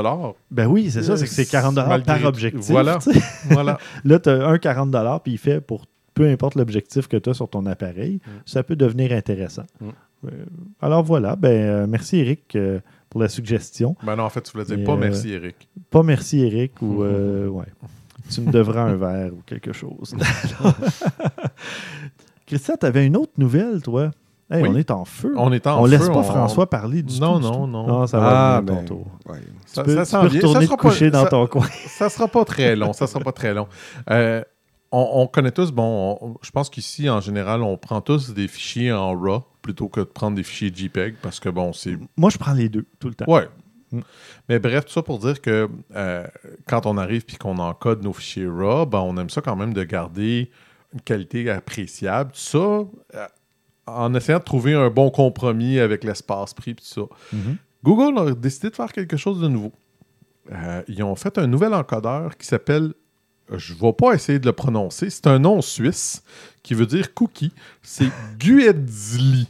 Ben oui, c'est ça, c'est que c'est 40 Malgré par objectif. Voilà. (laughs) voilà. Là, tu as un 40 puis il fait pour peu importe l'objectif que tu as sur ton appareil. Ça peut devenir intéressant. Mm. Euh, alors voilà, ben, euh, merci Eric euh, pour la suggestion. Ben non, en fait, tu voulais dire Mais, pas euh, merci, Eric. Pas merci Eric ou (laughs) euh, ouais. Tu me devras un verre ou quelque chose. (laughs) (laughs) Christian, tu avais une autre nouvelle, toi? Hey, Oui. On est en feu. On est en on feu, laisse pas on- François parler du Non, tout. non, non. Non, ça va Ah, venir à ton ben, tour. ouais. Ça, peux, ça tu s'en peux vient. retourner Ça te sera pas- coucher dans ça- ton coin. Ça sera pas très long. Ça sera pas très long. Euh, on, on connaît tous, bon, on- je pense qu'ici, en général, on prend tous des fichiers en RAW plutôt que de prendre des fichiers JPEG parce que, bon, c'est. Moi, je prends les deux tout le temps. Ouais. Mm. Mais bref, tout ça pour dire que euh, quand on arrive puis qu'on encode nos fichiers RAW, ben, on aime ça quand même de garder une qualité appréciable. Tout ça, euh, en essayant de trouver un bon compromis avec l'espace prix tout ça. Mhm. Google a décidé de faire quelque chose de nouveau. Euh, ils ont fait un nouvel encodeur qui s'appelle, je ne vais pas essayer de le prononcer, c'est un nom suisse qui veut dire cookie. C'est Guedli.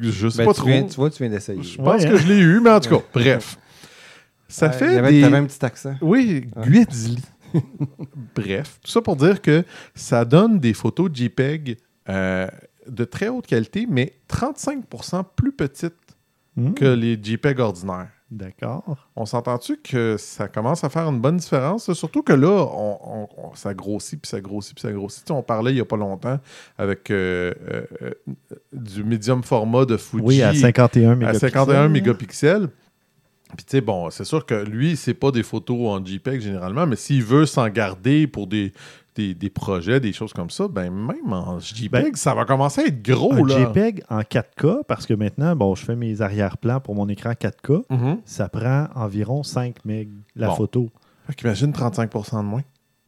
Je sais Ben, pas tu, trop. viens, tu vois, tu viens d'essayer. Je pense Ouais, que hein? je l'ai eu, mais en tout cas, bref. Ça Ouais, fait il y avait- des... T'avais un petit accent. Oui, Ouais. Guedli. (laughs) bref, tout ça pour dire que ça donne des photos JPEG euh, de très haute qualité, mais 35% plus petites Hmm, que les JPEG ordinaires. D'accord. On s'entend-tu que ça commence à faire une bonne différence? Surtout que là, on, on- on- ça grossit, puis ça grossit, puis ça grossit. Tu sais, on parlait il n'y a pas longtemps avec euh, euh, du médium format de Fuji Oui, à 51 à mégapixels. 51 mégapixels. Puis tu sais, bon, c'est sûr que lui, c'est pas des photos en JPEG généralement, mais s'il veut s'en garder pour des, des, des projets, des choses comme ça, ben même en JPEG, Ben, ça va commencer à être gros, Un là. JPEG en 4K, parce que maintenant, bon, je fais mes arrière-plans pour mon écran 4K, Mhm. ça prend environ 5 MB la Bon. photo. Fait qu'imagine 35% de moins.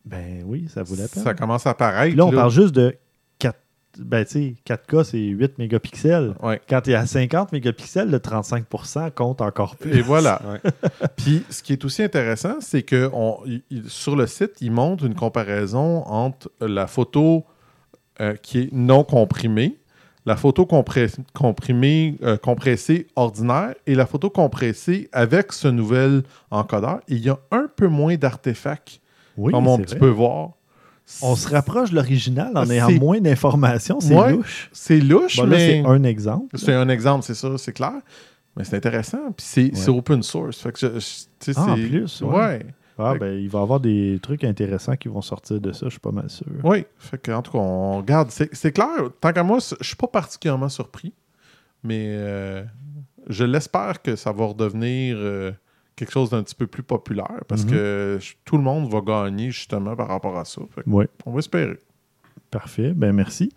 Ben oui, ça vaut la peine. Ça commence à paraître. Puis là, on là. parle juste de 4. Ben, tu sais, 4K, c'est 8 mégapixels. Ouais. Quand tu es à 50 mégapixels, le 35% compte encore plus. Et voilà. (laughs) Ouais. (laughs) Puis, ce qui est aussi intéressant, c'est que on- sur le site, il montre une comparaison entre la photo euh, qui est non comprimée, la photo comprimée, euh, compressée ordinaire et la photo compressée avec ce nouvel encodeur. Il y a un peu moins d'artefacts, Oui, comme on peut voir. On se rapproche de l'original en C'est- ayant moins d'informations. C'est Ouais. louche. C'est louche, Bon, mais c'est un exemple. c'est un exemple, c'est ça, c'est clair. Mais c'est intéressant. Puis c'est open source. Fait que je- je- tu sais, Ah, en c'est- plus, ouais. ouais. Ah, Fait- ben, il va y avoir des trucs intéressants qui vont sortir de ça, je suis pas mal sûr. Oui, fait que, en tout cas, on regarde. C'est clair, tant qu'à moi, je suis pas particulièrement surpris, mais euh, je l'espère que ça va redevenir euh, quelque chose d'un petit peu plus populaire parce Mhm. que tout le monde va gagner justement par rapport à ça. Oui. on va espérer. Parfait, ben merci.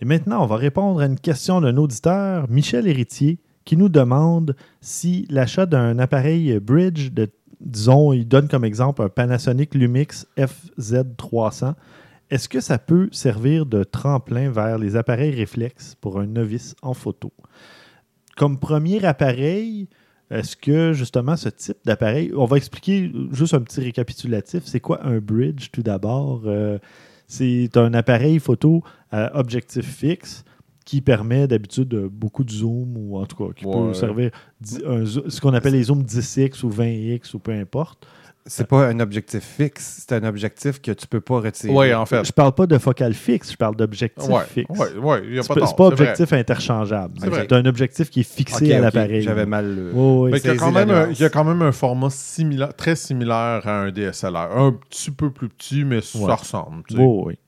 Et maintenant, on va répondre à une question d'un auditeur, Michel Héritier, qui nous demande si l'achat d'un appareil bridge de, disons, il donne comme exemple un Panasonic Lumix FZ300, est-ce que ça peut servir de tremplin vers les appareils réflexes pour un novice en photo? Comme premier appareil, est-ce que justement ce type d'appareil, on va expliquer juste un petit récapitulatif, c'est quoi un bridge tout d'abord? Euh, c'est un appareil photo à objectif fixe qui permet d'habitude beaucoup de zoom ou en tout cas qui Ouais. peut servir un ce qu'on appelle les zooms 10x ou 20x ou peu importe. C'est pas un objectif fixe, c'est un objectif que tu peux pas retirer. Oui, en fait. Je parle pas de focal fixe, je parle d'objectif Ouais, fixe. ouais, ouais, il y a C'est pas tort, c'est pas vrai. objectif interchangeable. C'est vrai. C'est un objectif qui est fixé à l'appareil. J'avais mal. euh, Oui, oui. Mais il y, a quand même un, nuance. il y a quand même un format similaire, très similaire à un DSLR. Un petit peu plus petit, mais ça Ouais. ressemble. tu sais. Oui, oui.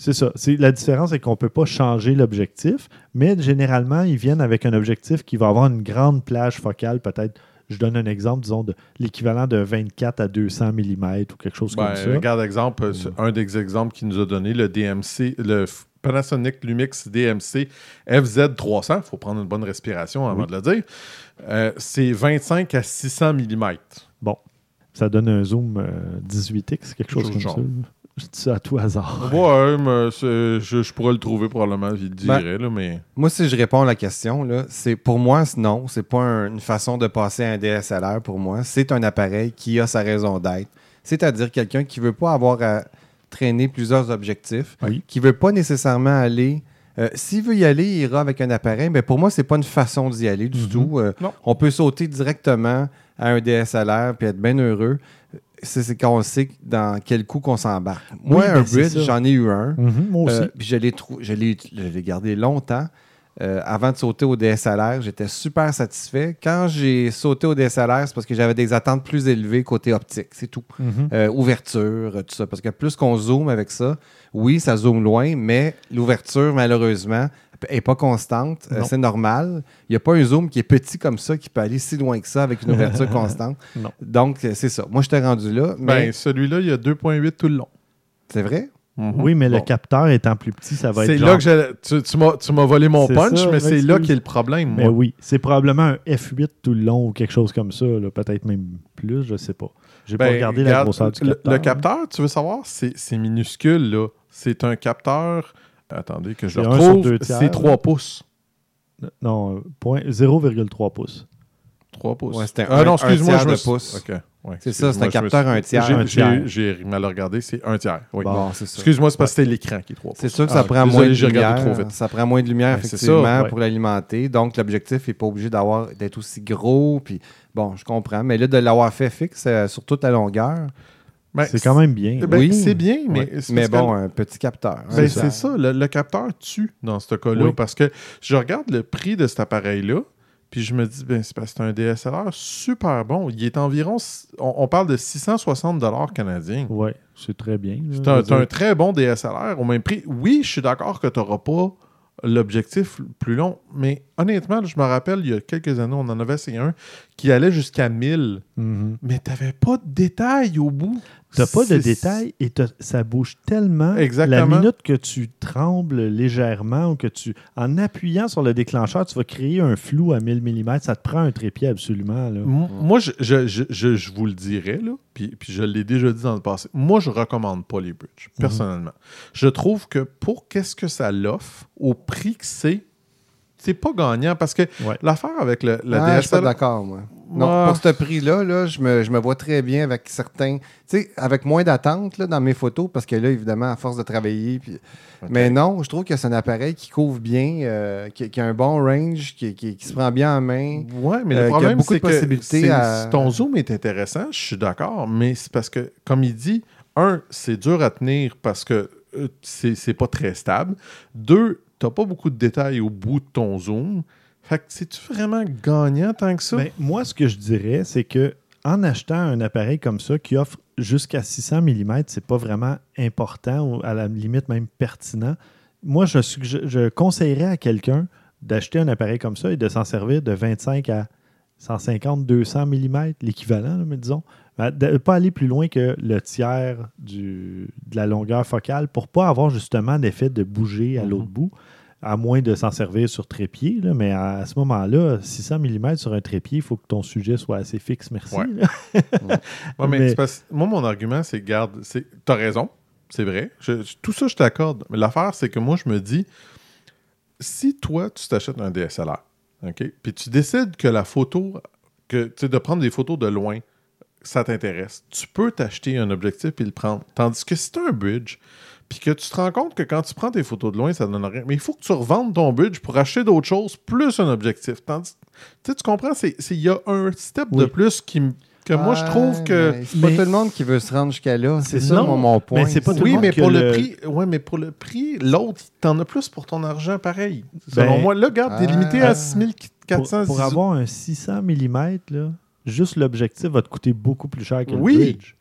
C'est ça. C'est, la différence, c'est qu'on ne peut pas changer l'objectif, mais généralement, ils viennent avec un objectif qui va avoir une grande plage focale, peut-être. Je donne un exemple, disons, de l'équivalent de 24 à 200 mm ou quelque chose Ben, comme ça. regarde exemple, euh, c'est un des exemples qu'il nous a donné, le DMC, le Panasonic Lumix DMC FZ300. Il faut prendre une bonne respiration avant Oui. de le dire. Euh, c'est 25 à 600 mm. Bon, ça donne un zoom euh, 18x, quelque chose Chose comme genre. ça. Je dis ça à tout hasard. Ouais, mais c'est- je, je pourrais le trouver probablement, je le Ben, dirais, là, mais... Moi, si je réponds à la question, là, c'est pour moi, non, c'est pas un- une façon de passer à un DSLR pour moi. C'est un appareil qui a sa raison d'être. C'est-à-dire quelqu'un qui veut pas avoir à traîner plusieurs objectifs, Oui. qui veut pas nécessairement aller. euh, S'il veut y aller, il ira avec un appareil, mais pour moi, c'est pas une façon d'y aller du Mhm. tout. Euh, Non. On peut sauter directement à un DSLR puis être bien heureux. C'est quand on sait dans quel coup qu'on s'embarque. Moi, Oui, un ben, bridge, j'en ai eu un. Mhm, moi aussi. Euh, puis je l'ai trou- je l'ai je l'ai gardé longtemps. Euh, avant de sauter au DSLR, j'étais super satisfait. Quand j'ai sauté au DSLR, c'est parce que j'avais des attentes plus élevées côté optique, c'est tout. Mhm. Euh, ouverture, tout ça. Parce que plus qu'on zoome avec ça, oui, ça zoome loin, mais l'ouverture, malheureusement, n'est pas constante. Euh, c'est normal. Il n'y a pas un zoom qui est petit comme ça qui peut aller si loin que ça avec une ouverture (laughs) constante. Non. Donc, c'est ça. Moi, j'étais rendu là, mais Ben, celui-là, il y a 2.8 tout le long. c'est vrai? Oui, mais le capteur étant plus petit, ça va être. C'est genre- là que j'allais- tu, tu m'as, tu m'as volé mon C'est punch, ça, mais c'est là qui est le problème. Mais moi. oui, c'est probablement un F8 tout le long ou quelque chose comme ça, là, peut-être même plus, je sais pas. J'ai pas Ben, regardé la grosseur du le- capteur. Le, capteur, tu veux savoir, c'est, c'est minuscule, là. C'est un capteur. Attendez que je le retrouve. C'est là. 3 pouces. Non, euh, point- 0,3 pouces. 3 pouces. Ouais, c'était ah un- non, un excuse-moi, tiers je me pouce. OK. Ouais, C'est ça, c'est un capteur un tiers. J'ai, mal regardé, c'est un tiers. Oui. Bon. Excuse-moi, c'est parce que c'était l'écran qui est 3 pouces. C'est sûr que Ah, ça prend désolé, moins de lumière. trop vite. Ça prend moins de lumière, effectivement, ça, ouais. pour l'alimenter. Donc, l'objectif n'est pas obligé d'avoir d'être aussi gros. Puis, bon, je comprends. Mais là, de l'avoir fait fixe euh, sur toute la longueur, Ben, c'est quand même bien. ben, Oui. C'est bien, mais, mais bon, un petit capteur. hein, Ben, ça. c'est ça, le, le capteur tue dans ce cas-là, Oui. parce que je regarde le prix de cet appareil-là, puis je me dis, ben, c'est parce que c'est un DSLR super bon. Il est environ, on, on parle de 660 canadiens. Oui, c'est très bien. C'est un, très bon DSLR au même prix. Oui, je suis d'accord que tu n'auras pas l'objectif plus long, mais honnêtement, je me rappelle, il y a quelques années, on en avait essayé un qui allait jusqu'à 1000, Mhm. mais tu n'avais pas de détails au bout. T'as pas de détails et t'as- ça bouge tellement. Exactement. La minute que tu trembles légèrement ou que tu, en appuyant sur le déclencheur, tu vas créer un flou à 1000 mm, ça te prend un trépied absolument. Là. Moi, je, je, je, je- je vous le dirais, là, puis, puis je l'ai déjà dit dans le passé. Moi, je recommande pas les bridges, Mhm. personnellement. Je trouve que pour qu'est-ce que ça l'offre, au prix que c'est, c'est pas gagnant parce que Ouais. l'affaire avec le, la Ouais, je suis pas d'accord, moi. Non, Ouais. pour ce prix-là, là, je, me, je me vois très bien avec certains. Tu sais, avec moins d'attente là, dans mes photos, parce que là, évidemment, à force de travailler. Puis... Mais non, je trouve que c'est un appareil qui couvre bien, euh, qui, qui a un bon range, qui, qui- qui se prend bien en main. Ouais, mais Euh, le a problème, beaucoup de c'est que possibilités c'est- à- ton zoom est intéressant, je suis d'accord, mais c'est parce que, comme il dit, un, c'est dur à tenir parce que euh, c'est c'est pas très stable. Deux, t'as pas beaucoup de détails au bout de ton zoom. Fait que c'est-tu vraiment gagnant tant que ça? Ben, moi, ce que je dirais, c'est que en achetant un appareil comme ça qui offre jusqu'à 600 mm, c'est pas vraiment important ou à la limite même pertinent. Moi, je, conseillerais à quelqu'un d'acheter un appareil comme ça et de s'en servir de 25 à 150, 200 mm, l'équivalent, mais disons. Ben, De ne pas aller plus loin que le tiers du, de la longueur focale pour pas avoir justement l'effet de bouger à Mhm. l'autre bout, à moins de s'en servir sur trépied. là, mais à, à ce moment-là, 600 mm sur un trépied, il faut que ton sujet soit assez fixe, merci. Ouais. là. Ouais, mais parce- moi, mon argument, c'est garde, t'as raison, c'est vrai. Je- je- tout ça, je t'accorde. Mais l'affaire, c'est que moi, je me dis, si toi, tu t'achètes un DSLR, OK, puis tu décides que la photo, que tu sais, de prendre des photos de loin, ça t'intéresse, tu peux t'acheter un objectif et le prendre. Tandis que si tu as un bridge, puis que tu te rends compte que quand tu prends tes photos de loin, ça donne rien. Mais il faut que tu revendes ton bridge pour acheter d'autres choses, plus un objectif. Tandis, tu sais, tu comprends, c'est- c'est- il y a un step de Oui. plus qui me- que moi, je trouve que... Mais C'est pas Mais- tout le monde qui veut se rendre jusqu'à là. C'est ça, mon, mon point. mais c'est pas tout le Oui, monde mais pour le... le- prix, ouais, mais pour le prix, l'autre, t'en as plus pour ton argent pareil. Selon Ben, moi, là, regarde, t'es ah. limité à Pour, 6400 pour avoir un 600 mm, là, juste l'objectif va te coûter beaucoup plus cher que Oui. le bridge.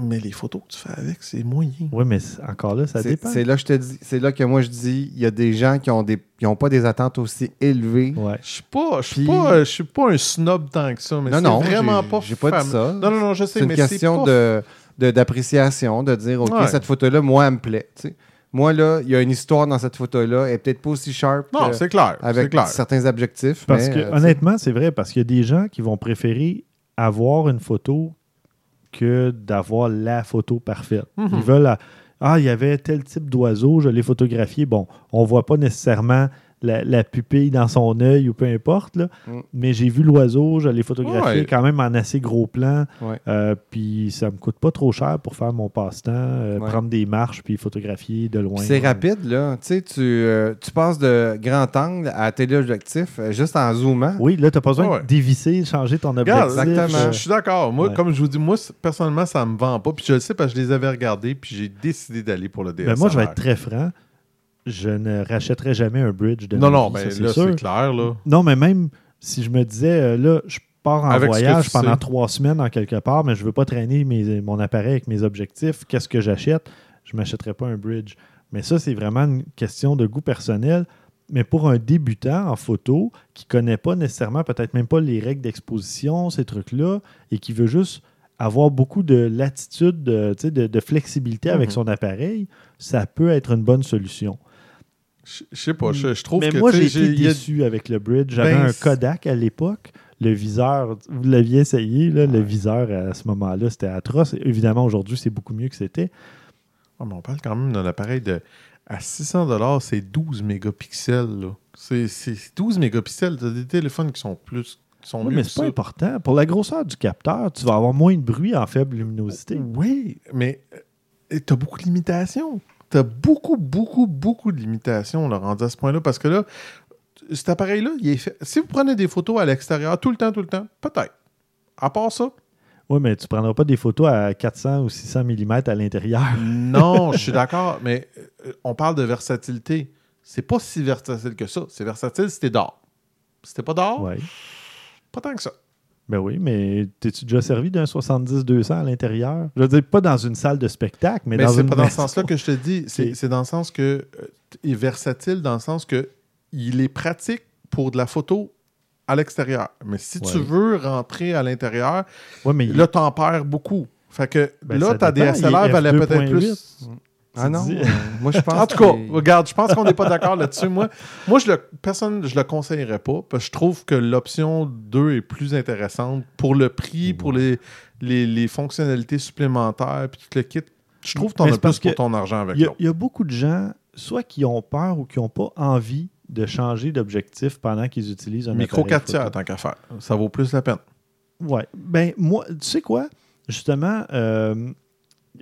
Mais les photos que tu fais avec, c'est moyen. Oui, mais encore là, ça dépend. c'est là que je te dis, c'est là que moi je dis, il y a des gens qui ont des, qui ont pas des attentes aussi élevées. Ouais. Je suis pas, je suis Puis- pas, je suis pas un snob tant que ça, mais non, c'est non, vraiment j'ai- pas J'ai pas dit ça. Non, non, non, je sais, C'est une question pas... de de- d'appréciation, de, dire, OK, Ouais. cette photo-là, moi, elle me plaît. tu sais. Moi, là, il y a une histoire dans cette photo-là. Elle est peut-être pas aussi sharp Non, c'est clair, avec clair. certains objectifs. Parce mais, que, euh, honnêtement, c'est vrai, parce qu'il y a des gens qui vont préférer avoir une photo que d'avoir la photo parfaite. Mhm. Ils veulent. ah, il y avait tel type d'oiseau, je l'ai photographié. Bon, on voit pas nécessairement la, la pupille dans son œil ou peu importe, là. Mm. mais j'ai vu l'oiseau, je l'ai photographié Ouais. quand même en assez gros plan. Ouais. Euh, puis ça me coûte pas trop cher pour faire mon passe-temps, euh, Ouais. prendre des marches puis photographier de loin. C'est rapide, là. Tu sais, tu, euh, tu passes de grand angle à téléobjectif euh, juste en zoomant. Oui, là, tu n'as pas besoin Ouais. de dévisser, changer ton objectif. Regarde, exactement. Je, suis d'accord. Moi, Ouais. comme je vous dis, moi, personnellement, ça me vend pas. Puis je le sais parce que je les avais regardés, puis j'ai décidé d'aller pour le DSLR. Ben, moi, je vais être très franc. Je ne rachèterai jamais un bridge de Non, non, ben ça, là, c'est clair, là. Non, mais même si je me disais, euh, là, je pars en Avec voyage pendant sais. trois semaines en quelque part, mais je veux pas traîner mes- mon appareil avec mes objectifs. Qu'est-ce que j'achète? Je m'achèterai pas un bridge. Mais ça, c'est vraiment une question de goût personnel. Mais pour un débutant en photo qui connaît pas nécessairement, peut-être même pas les règles d'exposition, ces trucs-là, et qui veut juste avoir beaucoup de latitude, de, de, de flexibilité avec Mhm. son appareil, ça peut être une bonne solution. Je sais pas, je, trouve Mais que. moi, tu j'ai été déçu avec le bridge. J'avais Ben, un Kodak à l'époque. Le viseur, vous l'aviez essayé, là, le viseur à ce moment-là, c'était atroce. Évidemment, aujourd'hui, c'est beaucoup mieux que c'était. Ah, mais on parle quand même d'un appareil de. À 600 c'est 12 mégapixels. C'est c'est 12 mégapixels. Tu as des téléphones qui sont plus. Oui, mais c'est pas ça. important. Pour la grosseur du capteur, tu vas avoir moins de bruit en faible luminosité. Oui, mais tu as beaucoup de limitations. Tu as beaucoup, beaucoup, beaucoup de limitations là, rendu à ce point-là. Parce que là, cet appareil-là, il est fait. Si vous prenez des photos à l'extérieur tout le temps, tout le temps, peut-être. À part ça, Oui, mais tu prendras pas des photos à 400 ou 600 mm à l'intérieur. (laughs) non, je suis d'accord, mais euh, on parle de versatilité. C'est pas si versatile que ça. C'est versatile si t'es dehors. Si t'es pas Oui. pas tant que ça. Ben oui, mais t'es-tu déjà servi d'un 70-200 à l'intérieur? Je veux dire, pas dans une salle de spectacle, mais, Mais, dans c'est une pas dans ce sens-là que je te dis. C'est dans le sens que euh, il est versatile, dans le sens que il est pratique pour de la photo à l'extérieur. Mais si tu veux rentrer à l'intérieur, Ouais, mais il- là, t'en perds beaucoup. Fait que Ben, là, ta DSLR il valait peut-être f2.8. plus. Ah non, euh, moi je (laughs) pense En tout cas, regarde, je pense qu'on n'est pas d'accord là-dessus. Moi, moi je le, personne, je le conseillerais pas parce que je trouve que l'option 2 est plus intéressante pour le prix, pour les, les, les fonctionnalités supplémentaires, puis tout le kit. Je trouve que t'en Mais as plus pour ton argent avec Il y, a, l'autre. il y a beaucoup de gens, soit qui ont peur ou qui n'ont pas envie de changer d'objectif pendant qu'ils utilisent un Micro appareil 4 photo. tiers, tant qu'à faire. Ça vaut plus la peine. Ouais. Ben, moi, tu sais quoi? Justement, euh,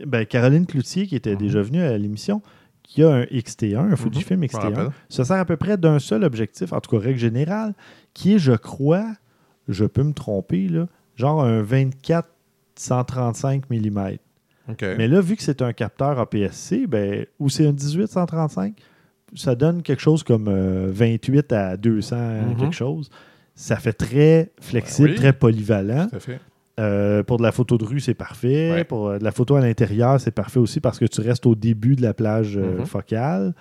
ben, Caroline Cloutier, qui était Mhm. déjà venue à l'émission, qui a un XT1, un Fujifilm Je me XT1, rappelle. ça sert à peu près d'un seul objectif, en tout cas, règle générale, qui est, je crois, je peux me tromper, là, genre un 24-135 mm. Mais là, vu que c'est un capteur APS-C, ben, ou c'est un 18-135, ça donne quelque chose comme euh, 28 à 200 Mhm. quelque chose. Ça fait très flexible, Ben oui. très polyvalent. Tout à fait. Euh, pour de la photo de rue, c'est parfait. Ouais. Pour euh, de la photo à l'intérieur, c'est parfait aussi parce que tu restes au début de la plage euh, Mhm. focale.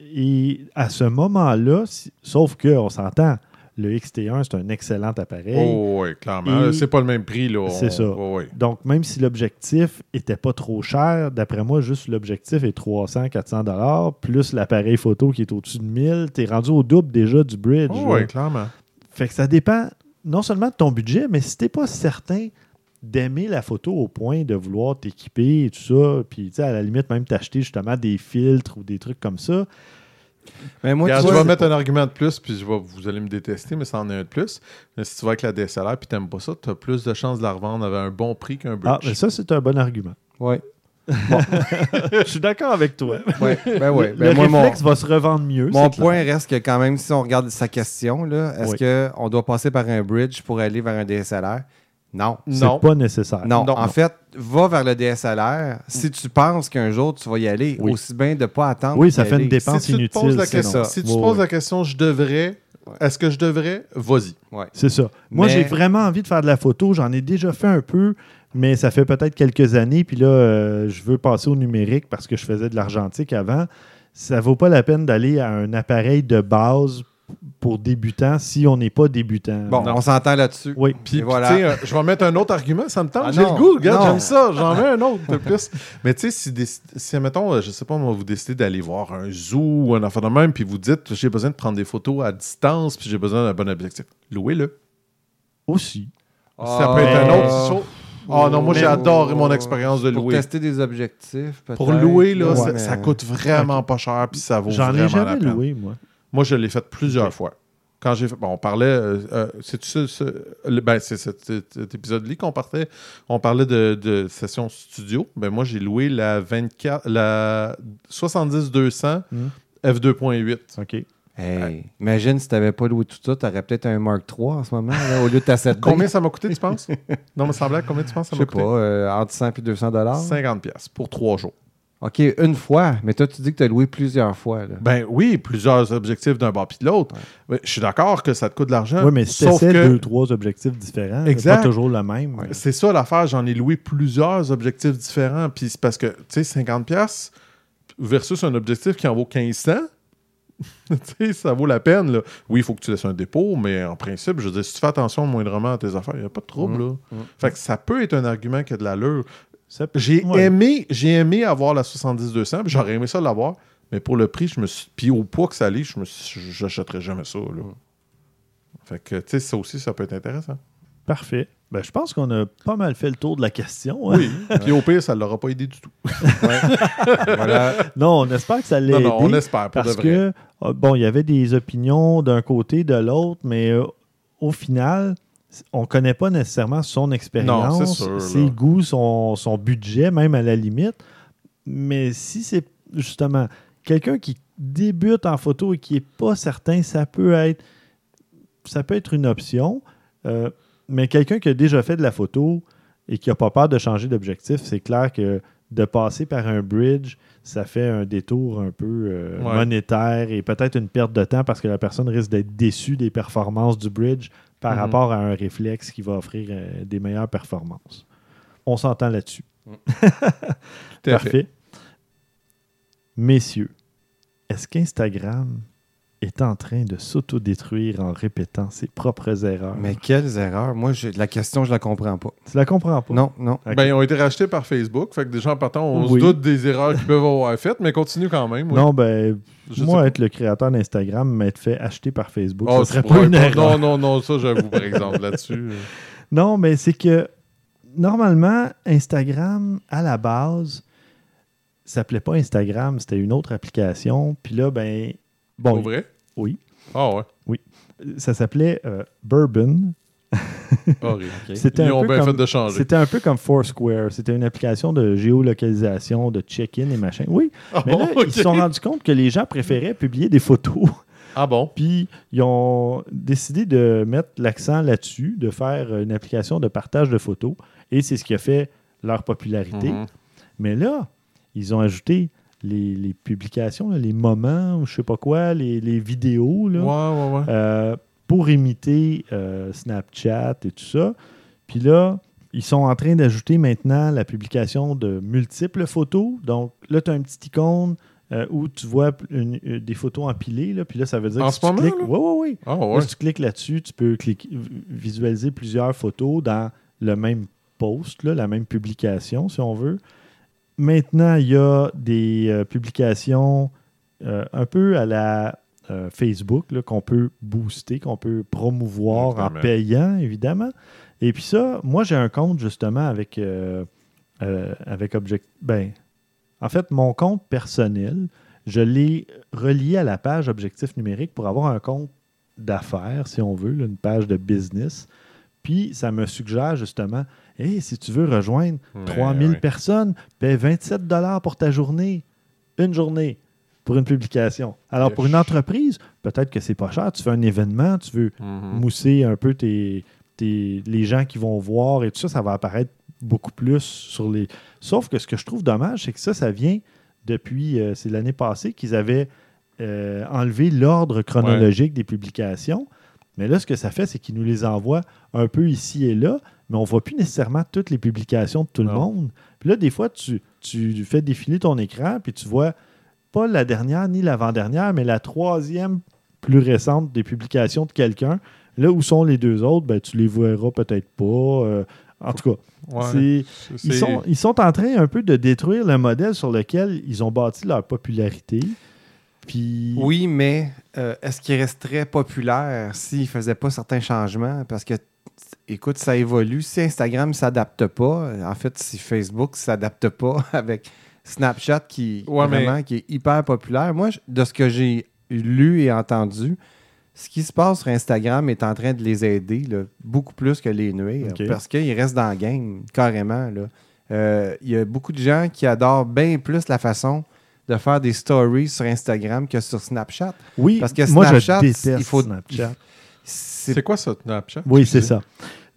Et à ce moment-là, si- sauf qu'on s'entend, le XT1, c'est un excellent appareil. Oh, oui, clairement. C'est pas le même prix, là. C'est ça. oh, oui. Donc, même si l'objectif était pas trop cher, d'après moi, juste l'objectif est 300, 400 dollars, plus l'appareil photo qui est au-dessus de 1000, tu es rendu au double déjà du bridge. Oh, oui, clairement. Fait que ça dépend non seulement de ton budget, mais si t'es pas certain d'aimer la photo au point de vouloir t'équiper et tout ça, puis tu sais, à la limite même t'acheter justement des filtres ou des trucs comme ça, Mais moi, Regarde, tu je vais mettre un argument de plus, puis je vais, vous allez me détester, mais ça en est un de plus. Mais si tu vas avec la DSLR puis t'aimes pas ça, tu as plus de chances de la revendre avec un bon prix qu'un bridge. ah, mais ça c'est un bon argument. (laughs) Je suis d'accord avec toi. Ouais, ben ouais. le Ben moi, mon, va se revendre mieux. mon point reste que quand même, si on regarde sa question, là, est-ce Oui. qu'on doit passer par un bridge pour aller vers un DSLR? Non. C'est pas nécessaire. Non, Non. en fait, va vers le DSLR. Si tu penses qu'un jour tu vas y aller, Oui. aussi bien de ne pas attendre. Oui, ça fait aller. une dépense si tu te inutile. poses la sinon. question, si tu te poses la question, je devrais, est-ce que je devrais, vas-y. C'est ça. Moi, Mais- j'ai vraiment envie de faire de la photo. J'en ai déjà fait un peu, mais ça fait peut-être quelques années. Puis là, euh, je veux passer au numérique parce que je faisais de l'argentique avant. Ça vaut pas la peine d'aller à un appareil de base pour débutants si on n'est pas débutant. Bon, Non. on s'entend là-dessus. Oui. Puis, voilà. euh, je vais mettre un autre argument, ça me tente. Ah J'ai le goût, regarde, j'aime ça, j'en mets un autre de plus. (laughs) Mais tu sais, si, des- si, mettons, euh, je sais pas, moi, vous décidez d'aller voir un zoo ou un enfant de même, puis vous dites, j'ai besoin de prendre des photos à distance, puis j'ai besoin d'un bon objectif, louez-le. Aussi. Ça peut être un Ah. autre show. Oh non, moi, j'ai adoré mon expérience de Pour louer. tester des objectifs, peut-être. Pour louer, là, Ouais, ça, mais- ça coûte vraiment pas cher, puis ça vaut J'en vraiment ai jamais loué, moi. Moi, je l'ai fait plusieurs fois. Quand j'ai fait, bon, on parlait, euh, euh, c'est ce, ce- ben, c'est cet, cet- cet épisode-là qu'on partait, on parlait de, de session studio. Ben moi, j'ai loué la 24, la 70-200 Hmm. f2.8. OK. Hey, imagine si tu n'avais pas loué tout ça, tu aurais peut-être un Mark III en ce moment, là, au lieu de ta 7 (laughs) Combien ça m'a coûté, tu penses? (laughs) non, mais sans blague, combien tu penses ça Je m'a sais pas, coûté? euh, entre 100 et 200 dollars. 50 pièces pour trois jours. OK, une fois. Mais toi, tu dis que tu as loué plusieurs fois. Là. Ben oui, plusieurs objectifs d'un bord puis de l'autre. Ouais, Je suis d'accord que ça te coûte de l'argent. Oui, mais si tu que deux, trois objectifs différents, c'est Exact. pas toujours le même. C'est ça l'affaire, j'en ai loué plusieurs objectifs différents. Puis c'est parce que, tu sais, 50$ piastres versus un objectif qui en vaut 1500, tu sais, (laughs) ça vaut la peine. Là. Oui, il faut que tu laisses un dépôt, mais en principe, je veux dire, si tu fais attention moindrement à tes affaires, il n'y a pas de trouble. Là. Mhm. Fait que ça peut être un argument qui a de l'allure. J'ai Ouais. aimé, j'ai aimé avoir la 70-200, puis j'aurais aimé ça l'avoir, mais pour le prix, je me suis. Puis au poids que ça allait, je me suis- j'achèterais jamais ça. Là. Fait que, tu sais, ça aussi, ça peut être intéressant. Parfait. Ben, je pense qu'on a pas mal fait le tour de la question. hein. Oui. (laughs) Puis au pire, ça ne l'aura pas aidé du tout. voilà. Non, on espère que ça l'a Non, aidé. non, on espère pour Parce de vrai. que, euh, bon, il y avait des opinions d'un côté, de l'autre, mais euh, au final, on ne connaît pas nécessairement son expérience, ses là. goûts, son, son budget, même à la limite. Mais si c'est justement quelqu'un qui débute en photo et qui n'est pas certain, ça peut être, ça peut être une option. Euh, mais quelqu'un qui a déjà fait de la photo et qui n'a pas peur de changer d'objectif, c'est clair que de passer par un bridge, ça fait un détour un peu euh, Ouais. monétaire et peut-être une perte de temps parce que la personne risque d'être déçue des performances du bridge par Mhm. rapport à un réflexe qui va offrir euh, des meilleures performances. On s'entend là-dessus. (laughs) Fait. Parfait. Messieurs, est-ce qu'Instagram est en train de s'autodétruire en répétant ses propres erreurs? Mais quelles erreurs? Moi, la question, je la comprends pas. Tu la comprends pas? Non, non. Ben, ils ont été rachetés par Facebook. Fait que déjà, en partant, on Oui. se doute des erreurs qu'ils peuvent avoir faites, mais continue quand même. oui. Non, ben, Je moi, être le créateur d'Instagram, m'être fait acheter par Facebook. Oh, ce serait pas une pas- erreur. Non, non, non, ça, j'avoue, par exemple, là-dessus. (laughs) Non, mais c'est que normalement, Instagram, à la base, s'appelait pas Instagram, c'était une autre application. Puis là, ben, bon, vrai? Oui, Ah ouais. ça s'appelait euh, Bourbon. (laughs) C'était Ils un, ont peu bien comme, fait de changer. c'était un peu comme Foursquare. C'était une application de géolocalisation, de check-in et machin. Oui, Ah mais bon, là, ils se sont rendus compte que les gens préféraient publier des photos. Ah bon? (laughs) Puis ils ont décidé de mettre l'accent là-dessus, de faire une application de partage de photos. Et c'est ce qui a fait leur popularité. Mhm. Mais là, ils ont ajouté les, les publications, là, les moments, ou je sais pas quoi, les, les vidéos, là, Ouais, ouais, ouais. euh, pour imiter euh, Snapchat et tout ça. Puis là, ils sont en train d'ajouter maintenant la publication de multiples photos. Donc là, tu as un petit icône euh, où tu vois une- une- des photos empilées. Là, puis là, ça veut dire En que ce tu moment, cliques. là? Oui, oui, oui. Ah Là, ouais. si tu cliques là-dessus, tu peux cliquer- visualiser plusieurs photos dans le même post, là, la même publication, si on veut. Maintenant, il y a des euh, publications euh, un peu à la euh, Facebook qu'on peut booster, qu'on peut promouvoir en payant, évidemment. Et puis ça, moi, j'ai un compte justement avec, avec Object. Ben, en fait, mon compte personnel, je l'ai relié à la page Objectif numérique pour avoir un compte d'affaires, si on veut, là, une page de business. Puis ça me suggère justement, hey, si tu veux rejoindre Ouais, 3000 ouais. personnes, paie 27 pour ta journée. Une journée pour une publication. Alors, pour une entreprise, peut-être que c'est pas cher. Tu fais un événement, tu veux Mhm. mousser un peu tes, tes- les gens qui vont voir et tout ça, ça va apparaître beaucoup plus sur les. Sauf que ce que je trouve dommage, c'est que ça, ça vient depuis, euh, c'est l'année passée qu'ils avaient euh, enlevé l'ordre chronologique des publications. Mais là, ce que ça fait, c'est qu'ils nous les envoient un peu ici et là, mais on ne voit plus nécessairement toutes les publications de tout le monde. Puis là, des fois, tu, tu fais défiler ton écran, puis tu vois pas la dernière ni l'avant-dernière, mais la troisième plus récente des publications de quelqu'un. Là où sont les deux autres, ben, tu les verras peut-être pas. euh, en tout cas, Ouais. ils, sont, ils sont en train un peu de détruire le modèle sur lequel ils ont bâti leur popularité. Puis, Oui, mais euh, est-ce qu'il resterait populaire s'il ne faisait pas certains changements? Parce que, écoute, ça évolue. Si Instagram ne s'adapte pas, en fait, si Facebook ne s'adapte pas (laughs) avec Snapchat qui, Ouais, mais- vraiment, qui est hyper populaire, moi, de ce que j'ai lu et entendu, ce qui se passe sur Instagram est en train de les aider là, beaucoup plus que les nuire parce qu'ils restent dans le game, carrément. Euh, Il y a beaucoup de gens qui adorent bien plus la façon de faire des stories sur Instagram que sur Snapchat. oui, parce que moi, je Snapchat, déteste il faut- Snapchat. C'est quoi ça, Snapchat? Oui, c'est ça.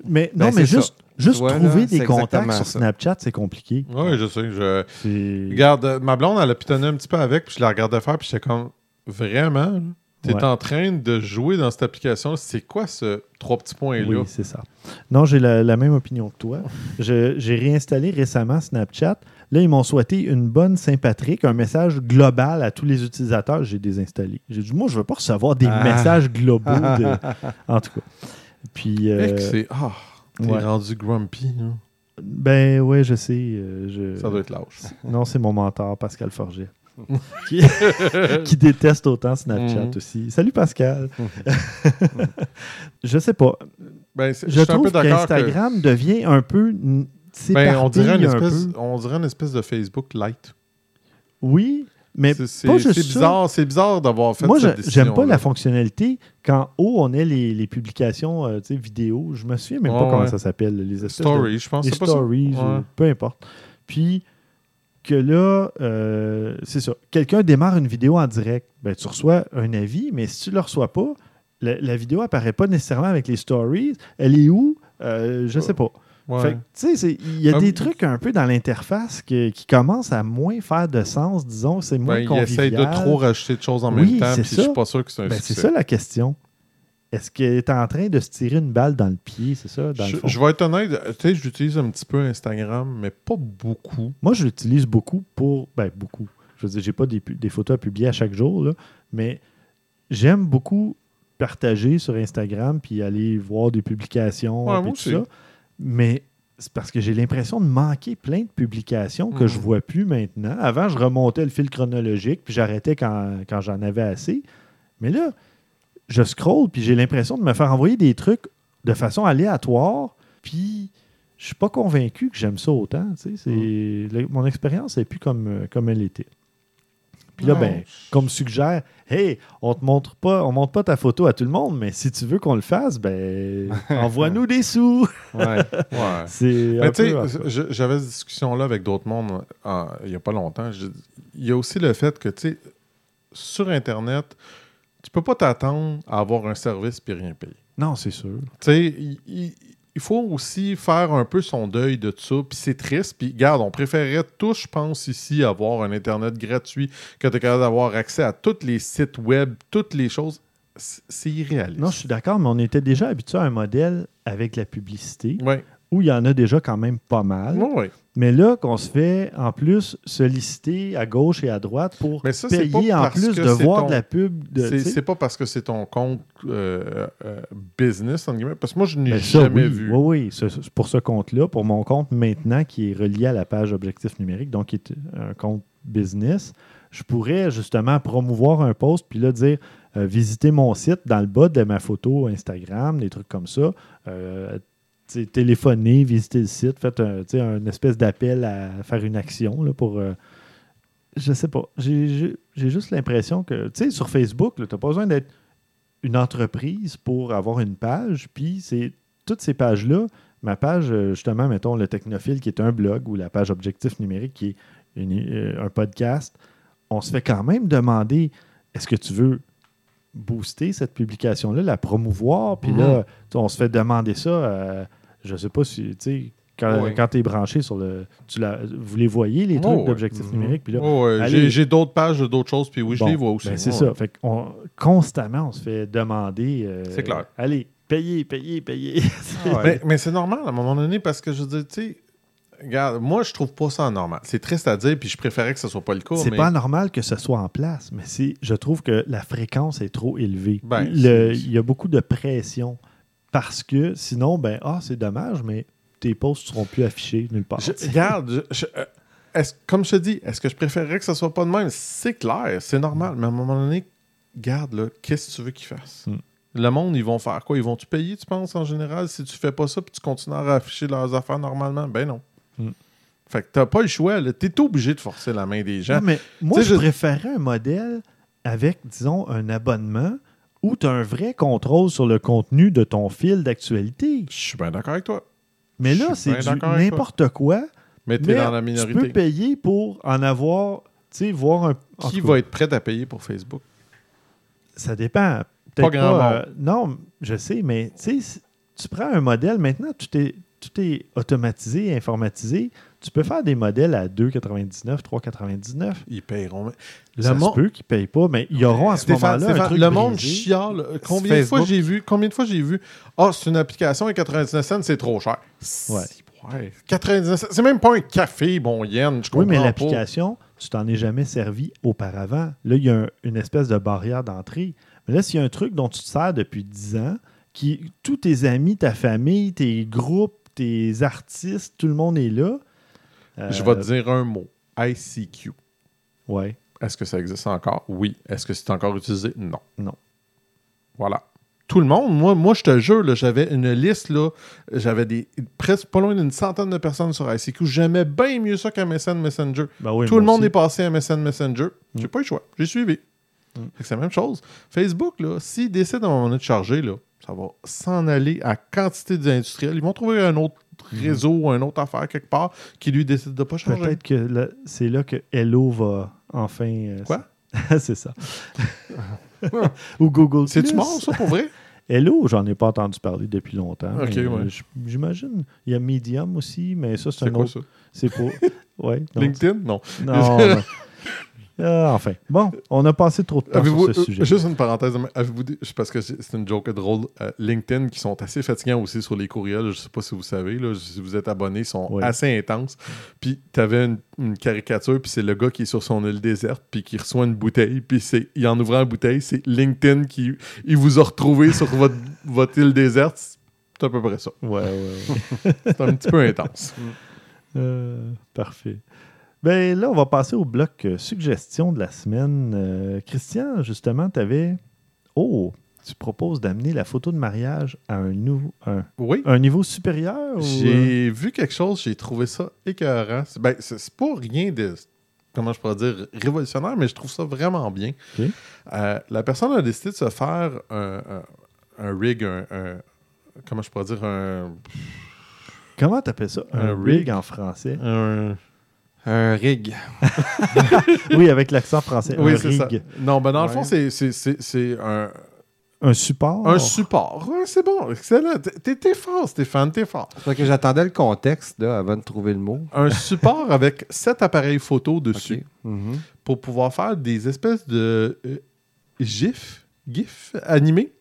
Mais Ben, non, mais juste, trouver des contacts sur. Snapchat, c'est compliqué. Oui, je sais. Je... Regarde, euh, ma blonde, elle a pitonné un petit peu avec, puis je la regardais faire, puis j'étais comme, vraiment? T'es Ouais. en train de jouer dans cette application. C'est quoi ce trois petits points-là? Oui, c'est ça. Non, j'ai la, la même opinion que toi. (laughs) J'ai réinstallé récemment Snapchat. Là, ils m'ont souhaité une bonne Saint-Patrick, un message global à tous les utilisateurs. J'ai désinstallé. J'ai dit, moi, je ne veux pas recevoir des Ah. messages globaux. de- (laughs) En tout cas. Puis, euh, c'est. Ah, t'es ouais. rendu grumpy. là. ben, ouais, je sais. euh, je... Ça doit être lâche. Non, c'est mon mentor, Pascal Forget. (laughs) qui, (laughs) qui déteste autant Snapchat Mhm. aussi. Salut Pascal. (laughs) je sais pas. Ben, Je suis un trouve peu d'accord que- qu'Instagram devient un peu. Ben, on, dirait une un espèce, peu. on dirait une espèce de Facebook light. Oui, mais C'est- c'est pas c'est juste ça. bizarre, c'est bizarre d'avoir fait moi, cette je- j'aime pas la fonctionnalité quand haut on ait les, les publications euh, tu sais, vidéo. Je me souviens même Ouais, pas comment ça s'appelle. Les de- Story, je pense. les c'est pas ça? stories, Ouais. ou peu importe. Puis que là, euh, c'est ça. Quelqu'un démarre une vidéo en direct, ben, tu reçois un avis, mais si tu ne le reçois pas, la, la vidéo apparaît pas nécessairement avec les stories. Elle est où? Euh, je sais pas. Ouais. Il y a Ah, des trucs un peu dans l'interface qui commencent à moins faire de sens, disons. C'est moins Ben, il convivial. essaye de trop rajouter de choses en Oui, même temps, puis ça. je suis pas sûr que c'est un Ben, c'est ça la question. Est-ce qu'il est en train de se tirer une balle dans le pied, c'est ça, dans le Je, fond? je vais être honnête, tu sais, j'utilise un petit peu Instagram, mais pas beaucoup. Moi, je l'utilise beaucoup pour. Ben, beaucoup. Je veux dire, j'ai pas des, photos à publier à chaque jour, là, mais j'aime beaucoup partager sur Instagram puis aller voir des publications Ouais, puis tout aussi. ça. Mais c'est parce que j'ai l'impression de manquer plein de publications que Mhm. je vois plus maintenant. Avant, je remontais le fil chronologique puis j'arrêtais quand, quand j'en avais assez. Mais là, je scroll puis j'ai l'impression de me faire envoyer des trucs de façon aléatoire puis je suis pas convaincu que j'aime ça autant. tu sais. C'est, Mm. mon expérience n'est plus comme, euh, comme elle était. Puis là, ben, comme suggère, hey, on te montre pas, on montre pas ta photo à tout le monde, mais si tu veux qu'on le fasse, ben, (laughs) envoie-nous des sous. Ouais. Ouais. (laughs) Mais tu sais, j'avais cette discussion-là avec d'autres mondes euh, il n'y a pas longtemps. Il y a aussi le fait que, tu sais, sur Internet, tu peux pas t'attendre à avoir un service puis rien payer. Non, c'est sûr. Tu sais, il, faut aussi faire un peu son deuil de tout ça. Puis c'est triste. Puis regarde, on préférerait tous, je pense, ici, avoir un Internet gratuit, que capable d'avoir accès à tous les sites web, toutes les choses. C'est c'est irréaliste. Non, je suis d'accord, mais on était déjà habitué à un modèle avec la publicité Oui, où il y en a déjà quand même pas mal. oui, oui. Mais là, qu'on se fait en plus solliciter à gauche et à droite pour Mais ça, payer en plus de voir ton- de la pub. De, C'est pas parce que c'est ton compte euh, euh, business, entre guillemets, parce que moi, je n'ai Ben jamais oui. vu. Oui, oui, pour ce compte-là, pour mon compte maintenant qui est relié à la page Objectif numérique, donc qui est un compte business, je pourrais justement promouvoir un post puis là dire euh, visitez mon site dans le bas de ma photo Instagram, des trucs comme ça. Euh, téléphoner, visiter le site, faites un, un espèce d'appel à faire une action là, pour. euh, je sais pas. J'ai juste l'impression que, tu sais, sur Facebook, tu n'as pas besoin d'être une entreprise pour avoir une page, puis c'est toutes ces pages-là, ma page, euh, justement, mettons le Technophile, qui est un blog, ou la page Objectif numérique, qui est une- euh, un podcast, on se fait quand même demander est-ce que tu veux booster cette publication-là, la promouvoir, puis là, sais, on se fait demander ça, euh, je sais pas si, tu sais, quand, Oui. quand tu es branché sur le. Tu la- vous les voyez, les Oh, trucs ouais. d'objectif Mhm. numérique, puis là, Oh. J'ai j'ai d'autres pages de d'autres choses, puis oui, je Bon, les vois aussi. ben, c'est ça. Fait qu'on- constamment, on se fait demander. euh, C'est clair. Allez, payez, payez, payez. Ouais. Mais, mais c'est normal à un moment donné parce que je veux dire, tu sais, regarde, moi je trouve pas ça normal. C'est triste à dire, puis je préférais que ce soit pas le cas. c'est mais... pas normal que ce soit en place, mais c'est, je trouve que la fréquence est trop élevée. Ben, Le- c'est- il y a beaucoup de pression parce que sinon, ben, ah, c'est dommage, mais tes posts ne seront plus affichés nulle part. Je- regarde, je- je- euh, comme je te dis, est-ce que je préférerais que ce soit pas de même? C'est clair, c'est normal, mais à un moment donné, garde, qu'est-ce que tu veux qu'ils fassent? Mm. Le monde, ils vont faire quoi? Ils vont-tu payer, tu penses, en général, si tu fais pas ça puis tu continues à afficher leurs affaires normalement? Ben non. Mm. Fait que t'as pas le choix, là. T'es obligé de forcer la main des gens. Non, mais moi, je je- préférerais un modèle avec, disons, un abonnement où tu as un vrai contrôle sur le contenu de ton fil d'actualité. Je suis bien d'accord avec toi. Mais là, c'est n'importe quoi. Mais t'es Mais dans la tu minorité. peux payer pour en avoir, tu sais, voir un... Qui va être prêt à payer pour Facebook? Ça dépend. Peut-être Pas grand euh, non, je sais, mais tu tu prends un modèle, maintenant, tout est, tout est automatisé, informatisé. Tu peux faire des modèles à 2,99, 3,99. Ils paieront. Le Ça monde- se peut qu'ils ne payent pas, mais ils auront à ce moment-là un Stéphane, truc le monde brisé. chiale. Combien de, fois j'ai vu, combien de fois j'ai vu Ah, c'est une application et 99 cents, c'est trop cher. Ouais. Ouais. 99 cents, c'est même pas un café, bon yen. Je comprends Oui, mais l'application, tu t'en es jamais servi auparavant. Là, il y a un- une espèce de barrière d'entrée. Mais là, s'il y a un truc dont tu te sers depuis 10 ans, qui tous tes amis, ta famille, tes groupes, tes artistes, tout le monde est là. Je euh, vais te dire un mot ICQ. Ouais. Est-ce que ça existe encore? Oui. Est-ce que c'est encore utilisé? Non. Non. Voilà. Tout le monde, moi, moi je te jure, j'avais une liste, là, j'avais des presque pas loin d'une centaine de personnes sur ICQ. J'aimais bien mieux ça qu'un MSN Messenger. Ben oui, Tout le monde aussi. est passé à MSN Messenger. J'ai Mm. pas eu le choix. J'ai suivi. Mm. C'est la même chose. Facebook, là, s'ils décident à un moment donné de charger, là, ça va s'en aller à quantité d'industriels. Ils vont trouver un autre. Réseau, une autre affaire quelque part qui lui décide de pas changer. Peut-être que c'est là que Hello va enfin. euh, Quoi? (laughs) c'est ça. (laughs) Ou Google. C'est-tu mort, ça, pour vrai? Hello, j'en ai pas entendu parler depuis longtemps. Ok, mais, ouais. euh, J'imagine. Il y a Medium aussi, mais ça, c'est un quoi autre. ça? C'est pour. Ouais. (laughs) LinkedIn? Non. Non. non. Ah, enfin. Bon, on a passé trop de temps sur ce euh, sujet. juste une parenthèse, avez-vous parce que c'est une joke drôle. euh, LinkedIn qui sont assez fatigants aussi sur les courriels. Je sais pas si vous savez, là, si vous êtes abonné, ils sont Oui. assez intenses. Puis tu avais une, une caricature, puis c'est le gars qui est sur son île déserte, puis qui reçoit une bouteille, puis c'est, en ouvrant la bouteille, c'est LinkedIn qui il vous a retrouvé sur votre, (laughs) votre île déserte. C'est à peu près ça. Ouais, ouais, ouais. (laughs) C'est un petit peu intense. Euh, parfait. Ben là, on va passer au bloc euh, suggestion de la semaine. Euh, Christian, justement, tu avais. Oh, tu proposes d'amener la photo de mariage à un, nouveau, un, Oui. un niveau supérieur? ou, euh, J'ai vu quelque chose, j'ai trouvé ça écœurant. C'est ben, c'est- pas rien de, comment je pourrais dire, révolutionnaire, mais je trouve ça vraiment bien. Euh, la personne a décidé de se faire un, un- un rig, un, comment je pourrais dire, un, Comment t'appelles ça? Un, Un rig. rig. en français? un- Un rig. (laughs) oui, avec l'accent français. oui, c'est ça. Non, ben dans le fond, c'est- c'est c'est- c'est un, Un support. un support. Ouais, c'est bon, excellent. T'es- T'es fort, Stéphane, t'es fort. C'est que j'attendais le contexte là, avant de trouver le mot. Un support avec sept appareils photo (laughs) dessus. Mhm. pour pouvoir faire des espèces de euh, GIF, GIF animés,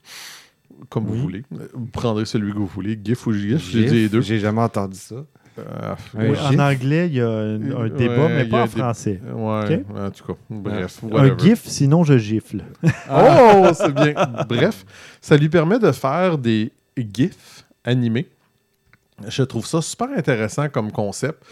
comme Oui. vous voulez. Euh, Vous prendrez celui que vous voulez, GIF ou GIF, j'ai Gif, dit les deux. J'ai jamais entendu ça. Euh, Oui, en gif? anglais, il y a un, un Ouais, débat, mais il y pas a en français. ouais, en tout cas, bref. Un gif, sinon je gifle. Oh, c'est bien. Bref, ça lui permet de faire des GIFs animés. Je trouve ça super intéressant comme concept.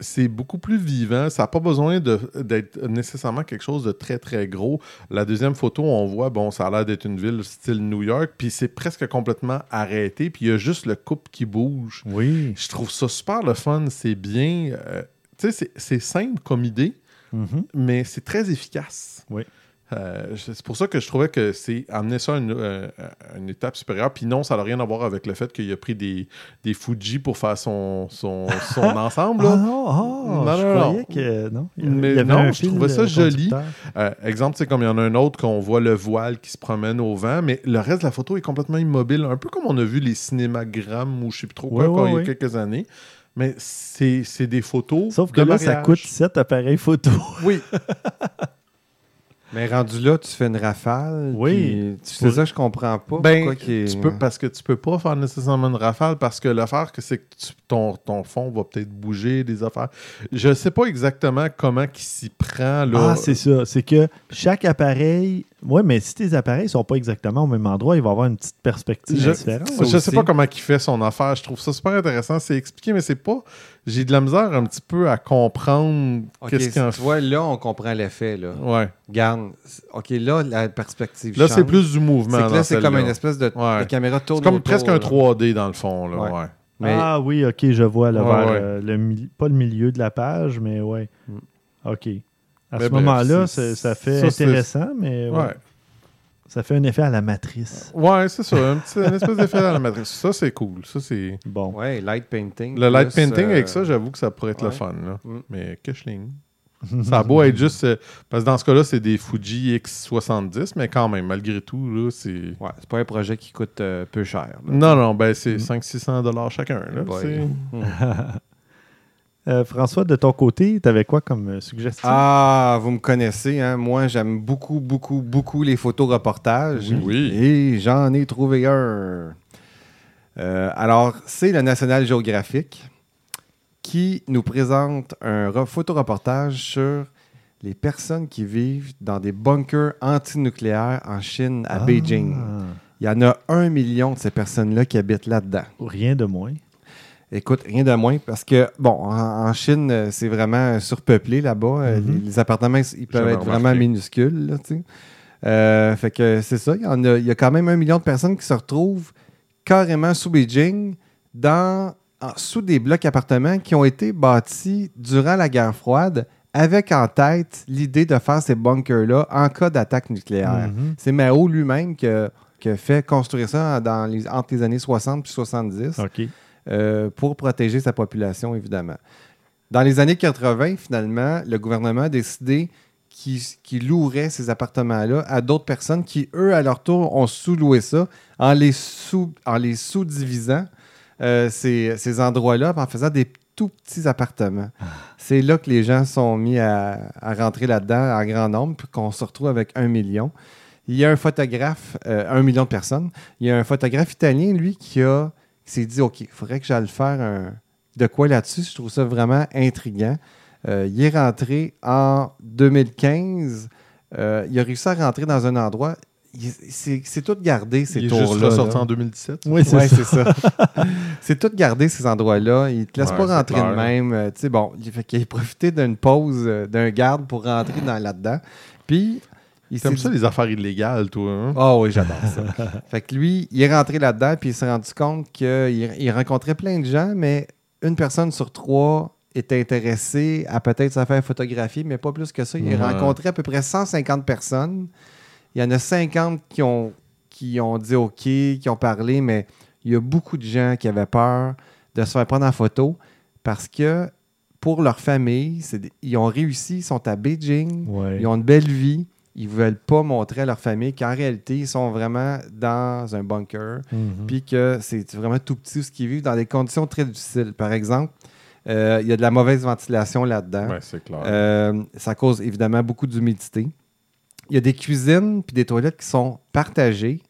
C'est beaucoup plus vivant. Ça n'a pas besoin d'être nécessairement quelque chose de très, très gros. La deuxième photo, on voit, bon, ça a l'air d'être une ville style New York, puis c'est presque complètement arrêté, puis il y a juste le couple qui bouge. Oui. Je trouve ça super le fun. C'est bien. euh, tu sais, c'est- simple comme idée, Mhm. mais c'est très efficace. Oui. Euh, c'est pour ça que je trouvais que c'est amener ça à une, euh, une étape supérieure. Puis non, ça n'a rien à voir avec le fait qu'il a pris des, des Fuji pour faire son, son, son (laughs) ensemble. Ah non, ah, Non, je non, croyais non. que non. Il y Mais avait non, un je trouvais ça joli. Euh, exemple, c'est comme il y en a un autre qu'on voit le voile qui se promène au vent, mais le reste de la photo est complètement immobile, un peu comme on a vu les cinémagrammes ou je sais plus trop quoi Ouais, ouais, il y a ouais. quelques années. Mais c'est des photos. Sauf que de là, ça coûte 7 appareils photo. Oui, (laughs) Mais rendu là, tu fais une rafale. Oui. puis C'est ça, que je comprends pas. Ben, pourquoi qu'il est- tu peux, parce que tu peux pas faire nécessairement une rafale parce que l'affaire, que c'est que tu- ton, ton fond va peut-être bouger, des affaires. Je sais pas exactement comment il s'y prend. Là. Ah, c'est ça. C'est que chaque appareil. Oui, mais si tes appareils sont pas exactement au même endroit, il va avoir une petite perspective Je- différente. je sais aussi. pas comment il fait son affaire. Je trouve ça super intéressant. C'est expliqué, mais c'est pas. J'ai de la misère un petit peu à comprendre Ok, qu'est-ce qu'il en tu vois, là, on comprend l'effet. Là. Ouais. Regarde. OK, là, la perspective Là, c'est plus du mouvement. C'est là, c'est comme une espèce de Ouais. la caméra tourne C'est comme autour, presque un là. 3D dans le fond. Là. Ouais. Ouais. Mais Ah oui, ok, je vois là, Ouais, vers ouais. euh, le pas le milieu de la page, mais ouais. Mm. OK. À Mais ce moment-là, ça fait ça, c'est- intéressant, mais ouais. Ouais. ça fait un effet à la matrice. Ouais, c'est ça. Un petit, une espèce d'effet dans la matrice. Ça, c'est cool. Ça, c'est. Bon. ouais, light painting. Le light painting euh, avec ça, j'avoue que ça pourrait être le fun. Là. Mm. Mais Kishling. ça a beau être juste. euh, parce que dans ce cas-là, c'est des Fuji X70, mais quand même, malgré tout, là, c'est. Ouais, c'est pas un projet qui coûte euh, peu cher. là. Non, non, ben c'est Mm. 500-600 dollars chacun. Là. (laughs) Euh, François, de ton côté, tu avais quoi comme euh, suggestion? Ah, vous me connaissez, hein? Moi, j'aime beaucoup, beaucoup, beaucoup les photos reportages. Oui. Et j'en ai trouvé un. Euh, alors, c'est le National Geographic qui nous présente un re- photoreportage sur les personnes qui vivent dans des bunkers antinucléaires en Chine, à Ah, Beijing. Il y en a un million de ces personnes-là qui habitent là-dedans. Rien de moins. Écoute, rien de moins, parce que, bon, en, en Chine, euh, c'est vraiment surpeuplé là-bas. Euh, Mhm. les, les appartements, ils peuvent être remarqué. vraiment minuscules, là, tu sais. Euh, fait que c'est ça, il y, en a, il y a quand même un million de personnes qui se retrouvent carrément sous Beijing, dans, en- sous des blocs appartements qui ont été bâtis durant la guerre froide, avec en tête l'idée de faire ces bunkers-là en cas d'attaque nucléaire. Mhm. C'est Mao lui-même qui a, qui a fait construire ça dans les- entre les années 60 et 70 OK. Euh, pour protéger sa population, évidemment. Dans les années 80, finalement, le gouvernement a décidé qu'il louerait ces appartements-là à d'autres personnes qui, eux, à leur tour, ont sous-loué ça en les sous- sous-divisant, euh, ces, ces endroits-là, en faisant des tout petits appartements. C'est là que les gens sont mis à, à rentrer là-dedans en grand nombre, puis qu'on se retrouve avec un million. Il y a un photographe, euh, un million de personnes. Il y a un photographe italien, lui, qui a qui s'est dit OK, il faudrait que j'aille faire un, de quoi là-dessus. Je trouve ça vraiment intriguant. Euh, il est rentré en 2015. Euh, il a réussi à rentrer dans un endroit. il- C'est tout gardé, ces Il est juste tours-là. ressorti là. en 2017. Oui, c'est Ouais, ça. c'est ça. (laughs) c'est tout gardé, ces endroits-là. Ils te laissent Ouais, pas rentrer de même. Euh, tu sais, bon, il fait qu'il a profité d'une pause euh, d'un garde pour rentrer dans là-dedans. Puis, T'aimes dit- ça, les affaires illégales, toi? Hein? ah oui, j'adore ça. (laughs) fait que lui, il est rentré là-dedans, puis il s'est rendu compte qu'il il rencontrait plein de gens, mais une personne sur trois était intéressée à peut-être se faire photographier, mais pas plus que ça. Il Ouais. rencontrait à peu près 150 personnes. Il y en a 50 qui ont, qui ont dit OK, qui ont parlé, mais il y a beaucoup de gens qui avaient peur de se faire prendre en photo parce que pour leur famille, des- ils ont réussi, ils sont à Beijing, Ouais. ils ont une belle vie. Ils ne veulent pas montrer à leur famille qu'en réalité, ils sont vraiment dans un bunker. Mhm. Puis que c'est vraiment tout petit ce qu'ils vivent dans des conditions très difficiles. Par exemple, euh, il y a de la mauvaise ventilation là-dedans. Ouais, c'est clair. Euh, ça cause évidemment beaucoup d'humidité. Il y a des cuisines puis des toilettes qui sont partagées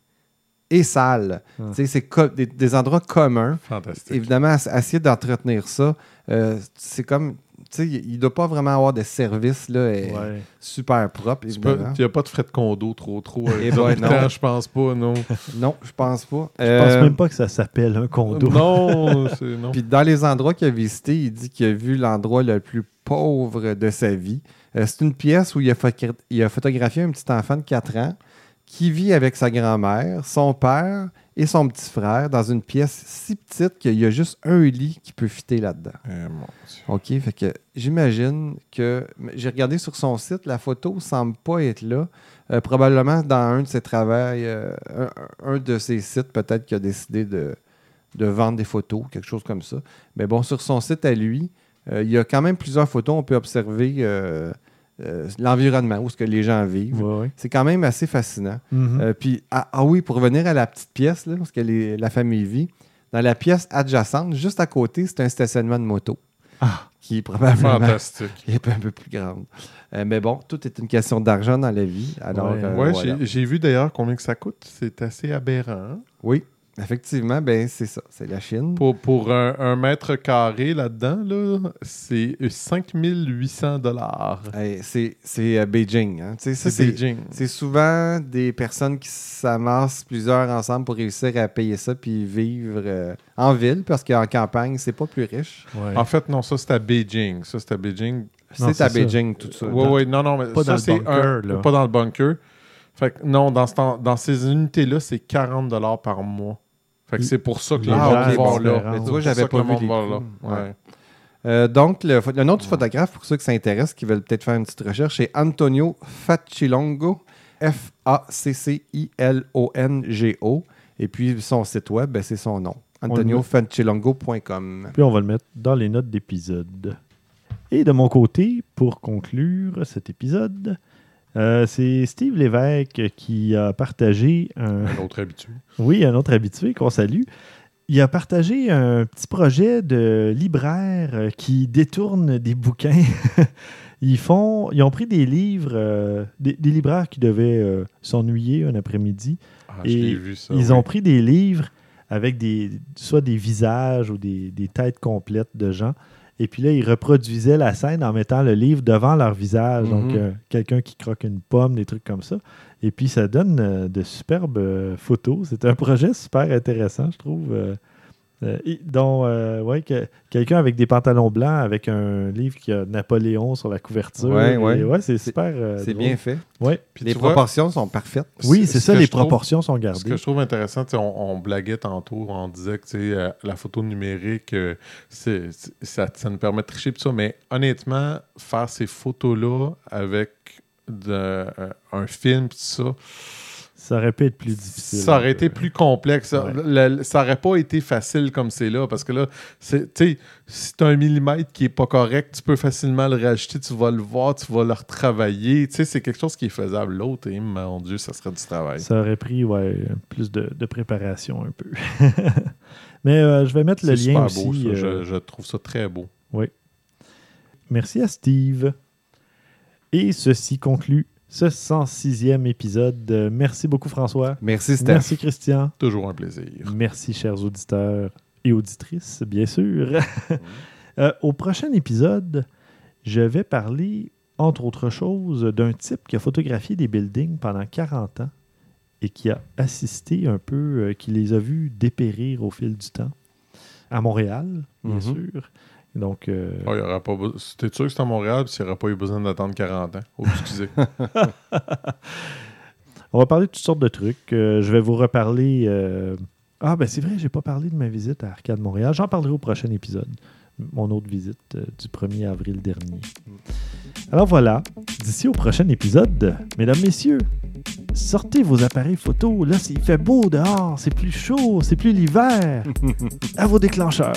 et sales. Ah. C'est des, des endroits communs. Fantastique. Évidemment, essayer d'entretenir ça, euh, c'est comme... Tu sais, il ne doit pas vraiment avoir de service là, et Ouais. super propre, évidemment. Il n'y a pas de frais de condo trop, trop. Eh Eh ben, non. je pense pas, non. Non, je pense pas. Je pense Euh, même pas que ça s'appelle un condo. non, c'est non. Puis dans les endroits qu'il a visités, il dit qu'il a vu l'endroit le plus pauvre de sa vie. Euh, c'est une pièce où il a, il a photographié un petit enfant de 4 ans qui vit avec sa grand-mère, son père et son petit frère dans une pièce si petite qu'il y a juste un lit qui peut fitter là-dedans. Eh, mon Dieu. OK, fait que j'imagine que j'ai regardé sur son site, la photo semble pas être là. Euh, probablement dans un de ses travails, euh, un, un de ses sites, peut-être qu'il a décidé de, de vendre des photos, quelque chose comme ça. Mais bon, sur son site à lui, euh, il y a quand même plusieurs photos. On peut observer euh, l'environnement, où ce que les gens vivent. Ouais, ouais. C'est quand même assez fascinant. Mhm. Euh, puis, ah, ah oui, pour revenir à la petite pièce, là, parce que les- la famille vit, dans la pièce adjacente, juste à côté, c'est un stationnement de moto. Ah. Qui est probablement Fantastique. (laughs) est un peu plus grande. Euh, mais bon, tout est une question d'argent dans la vie. Alors, Ouais. euh, Ouais, voilà. j'ai- j'ai vu d'ailleurs combien que ça coûte. C'est assez aberrant. Oui, effectivement, ben c'est ça. C'est la Chine. Pour, pour un, un mètre carré là-dedans, là, c'est 5800 dollars. Hey, c'est c'est, euh, Beijing. hein. Tu sais, ça, C'est C'est Beijing. c'est souvent des personnes qui s'amassent plusieurs ensemble pour réussir à payer ça puis vivre euh, en ville parce qu'en campagne, c'est pas plus riche. Ouais. En fait, non, ça c'est à Beijing. Ça c'est à Beijing. C'est à ça. Beijing, tout ça. Oui, oui, non, non, mais Pas ça dans le c'est bunker, un- là. Pas dans le bunker. Fait que non, dans, ce temps- dans ces unités-là, c'est 40 dollars par mois. Fait que Il- c'est pour ça que les gens gens vont là. Mais tu vois, j'avais pas vu les. Ouais. Euh, donc, le, le nom du photographe, pour ceux qui s'intéressent, qui veulent peut-être faire une petite recherche, c'est Antonio Facilongo, F-A-C-C-I-L-O-N-G-O. Et puis, son site web, ben, c'est son nom, antoniofacilongo.com. Puis on va le mettre dans les notes d'épisode. Et de mon côté, pour conclure cet épisode, euh, c'est Steve Lévesque qui a partagé un, Un autre habitué. oui, un autre habitué qu'on salue. Il a partagé un petit projet de libraire qui détourne des bouquins. (laughs) ils font, ils ont pris des livres, euh, des, des libraires qui devaient euh, s'ennuyer un après-midi. Ah, Et vu ça. Ils oui. ont pris des livres avec des, soit des visages ou des, des têtes complètes de gens. Et puis là, ils reproduisaient la scène en mettant le livre devant leur visage. Donc, Mhm. euh, quelqu'un qui croque une pomme, des trucs comme ça. Et puis, ça donne euh, de superbes euh, photos. C'est un projet super intéressant, je trouve. Euh, dont, euh, ouais, que- quelqu'un avec des pantalons blancs, avec un livre qui a Napoléon sur la couverture. Ouais, Et ouais. c'est C'est- super. euh, C'est drôle. bien fait. Ouais. Puis les vois, proportions sont parfaites. Oui, ce- c'est ce ça, les trouve- proportions sont Ce que gardées. je trouve intéressant, on, on blaguait tantôt, on disait que euh, la photo numérique, euh, c'est- c'est- ça, ça nous permet de tricher tout ça, mais honnêtement, faire ces photos-là avec de, euh, un film, tout ça, Ça aurait pu être plus difficile. ça aurait été plus complexe. Ça, Ouais. Le- ça aurait pas été facile comme c'est là, parce que là, c'est- tu sais, si tu as un millimètre qui est pas correct, tu peux facilement le rajouter, tu vas le voir, tu vas le retravailler. Tu sais, c'est quelque chose qui est faisable. L'autre, eh, mon Dieu, ça serait du travail. Ça aurait pris ouais, plus de, de préparation un peu. (laughs) Mais euh, je vais mettre le lien super aussi. beau, ça. euh, Je, je trouve ça très beau. Merci à Steve. Et ceci conclut ce 106e épisode. Euh, Merci beaucoup François. Merci, Steph. Merci Christian. Toujours un plaisir. Merci chers auditeurs et auditrices, bien sûr. (laughs) Euh, au prochain épisode, je vais parler, entre autres choses, d'un type qui a photographié des buildings pendant 40 ans et qui a assisté un peu, euh, qui les a vus dépérir au fil du temps. À Montréal, bien Mhm. sûr. Donc, euh, Ah, il y aura pas be- T'es sûr que c'est à Montréal puis il n'y aurait pas eu besoin d'attendre 40 ans? Oh, excusez. (laughs) on va parler de toutes sortes de trucs. Euh, je vais vous reparler. euh, Ah, ben c'est vrai, j'ai pas parlé de ma visite à Arcade Montréal. J'en parlerai au prochain épisode. Mon autre visite euh, du 1er avril dernier. Alors voilà, d'ici au prochain épisode, mesdames, messieurs, sortez vos appareils photo. Là, c'est- il fait beau dehors, c'est plus chaud, c'est plus l'hiver. (laughs) à vos déclencheurs.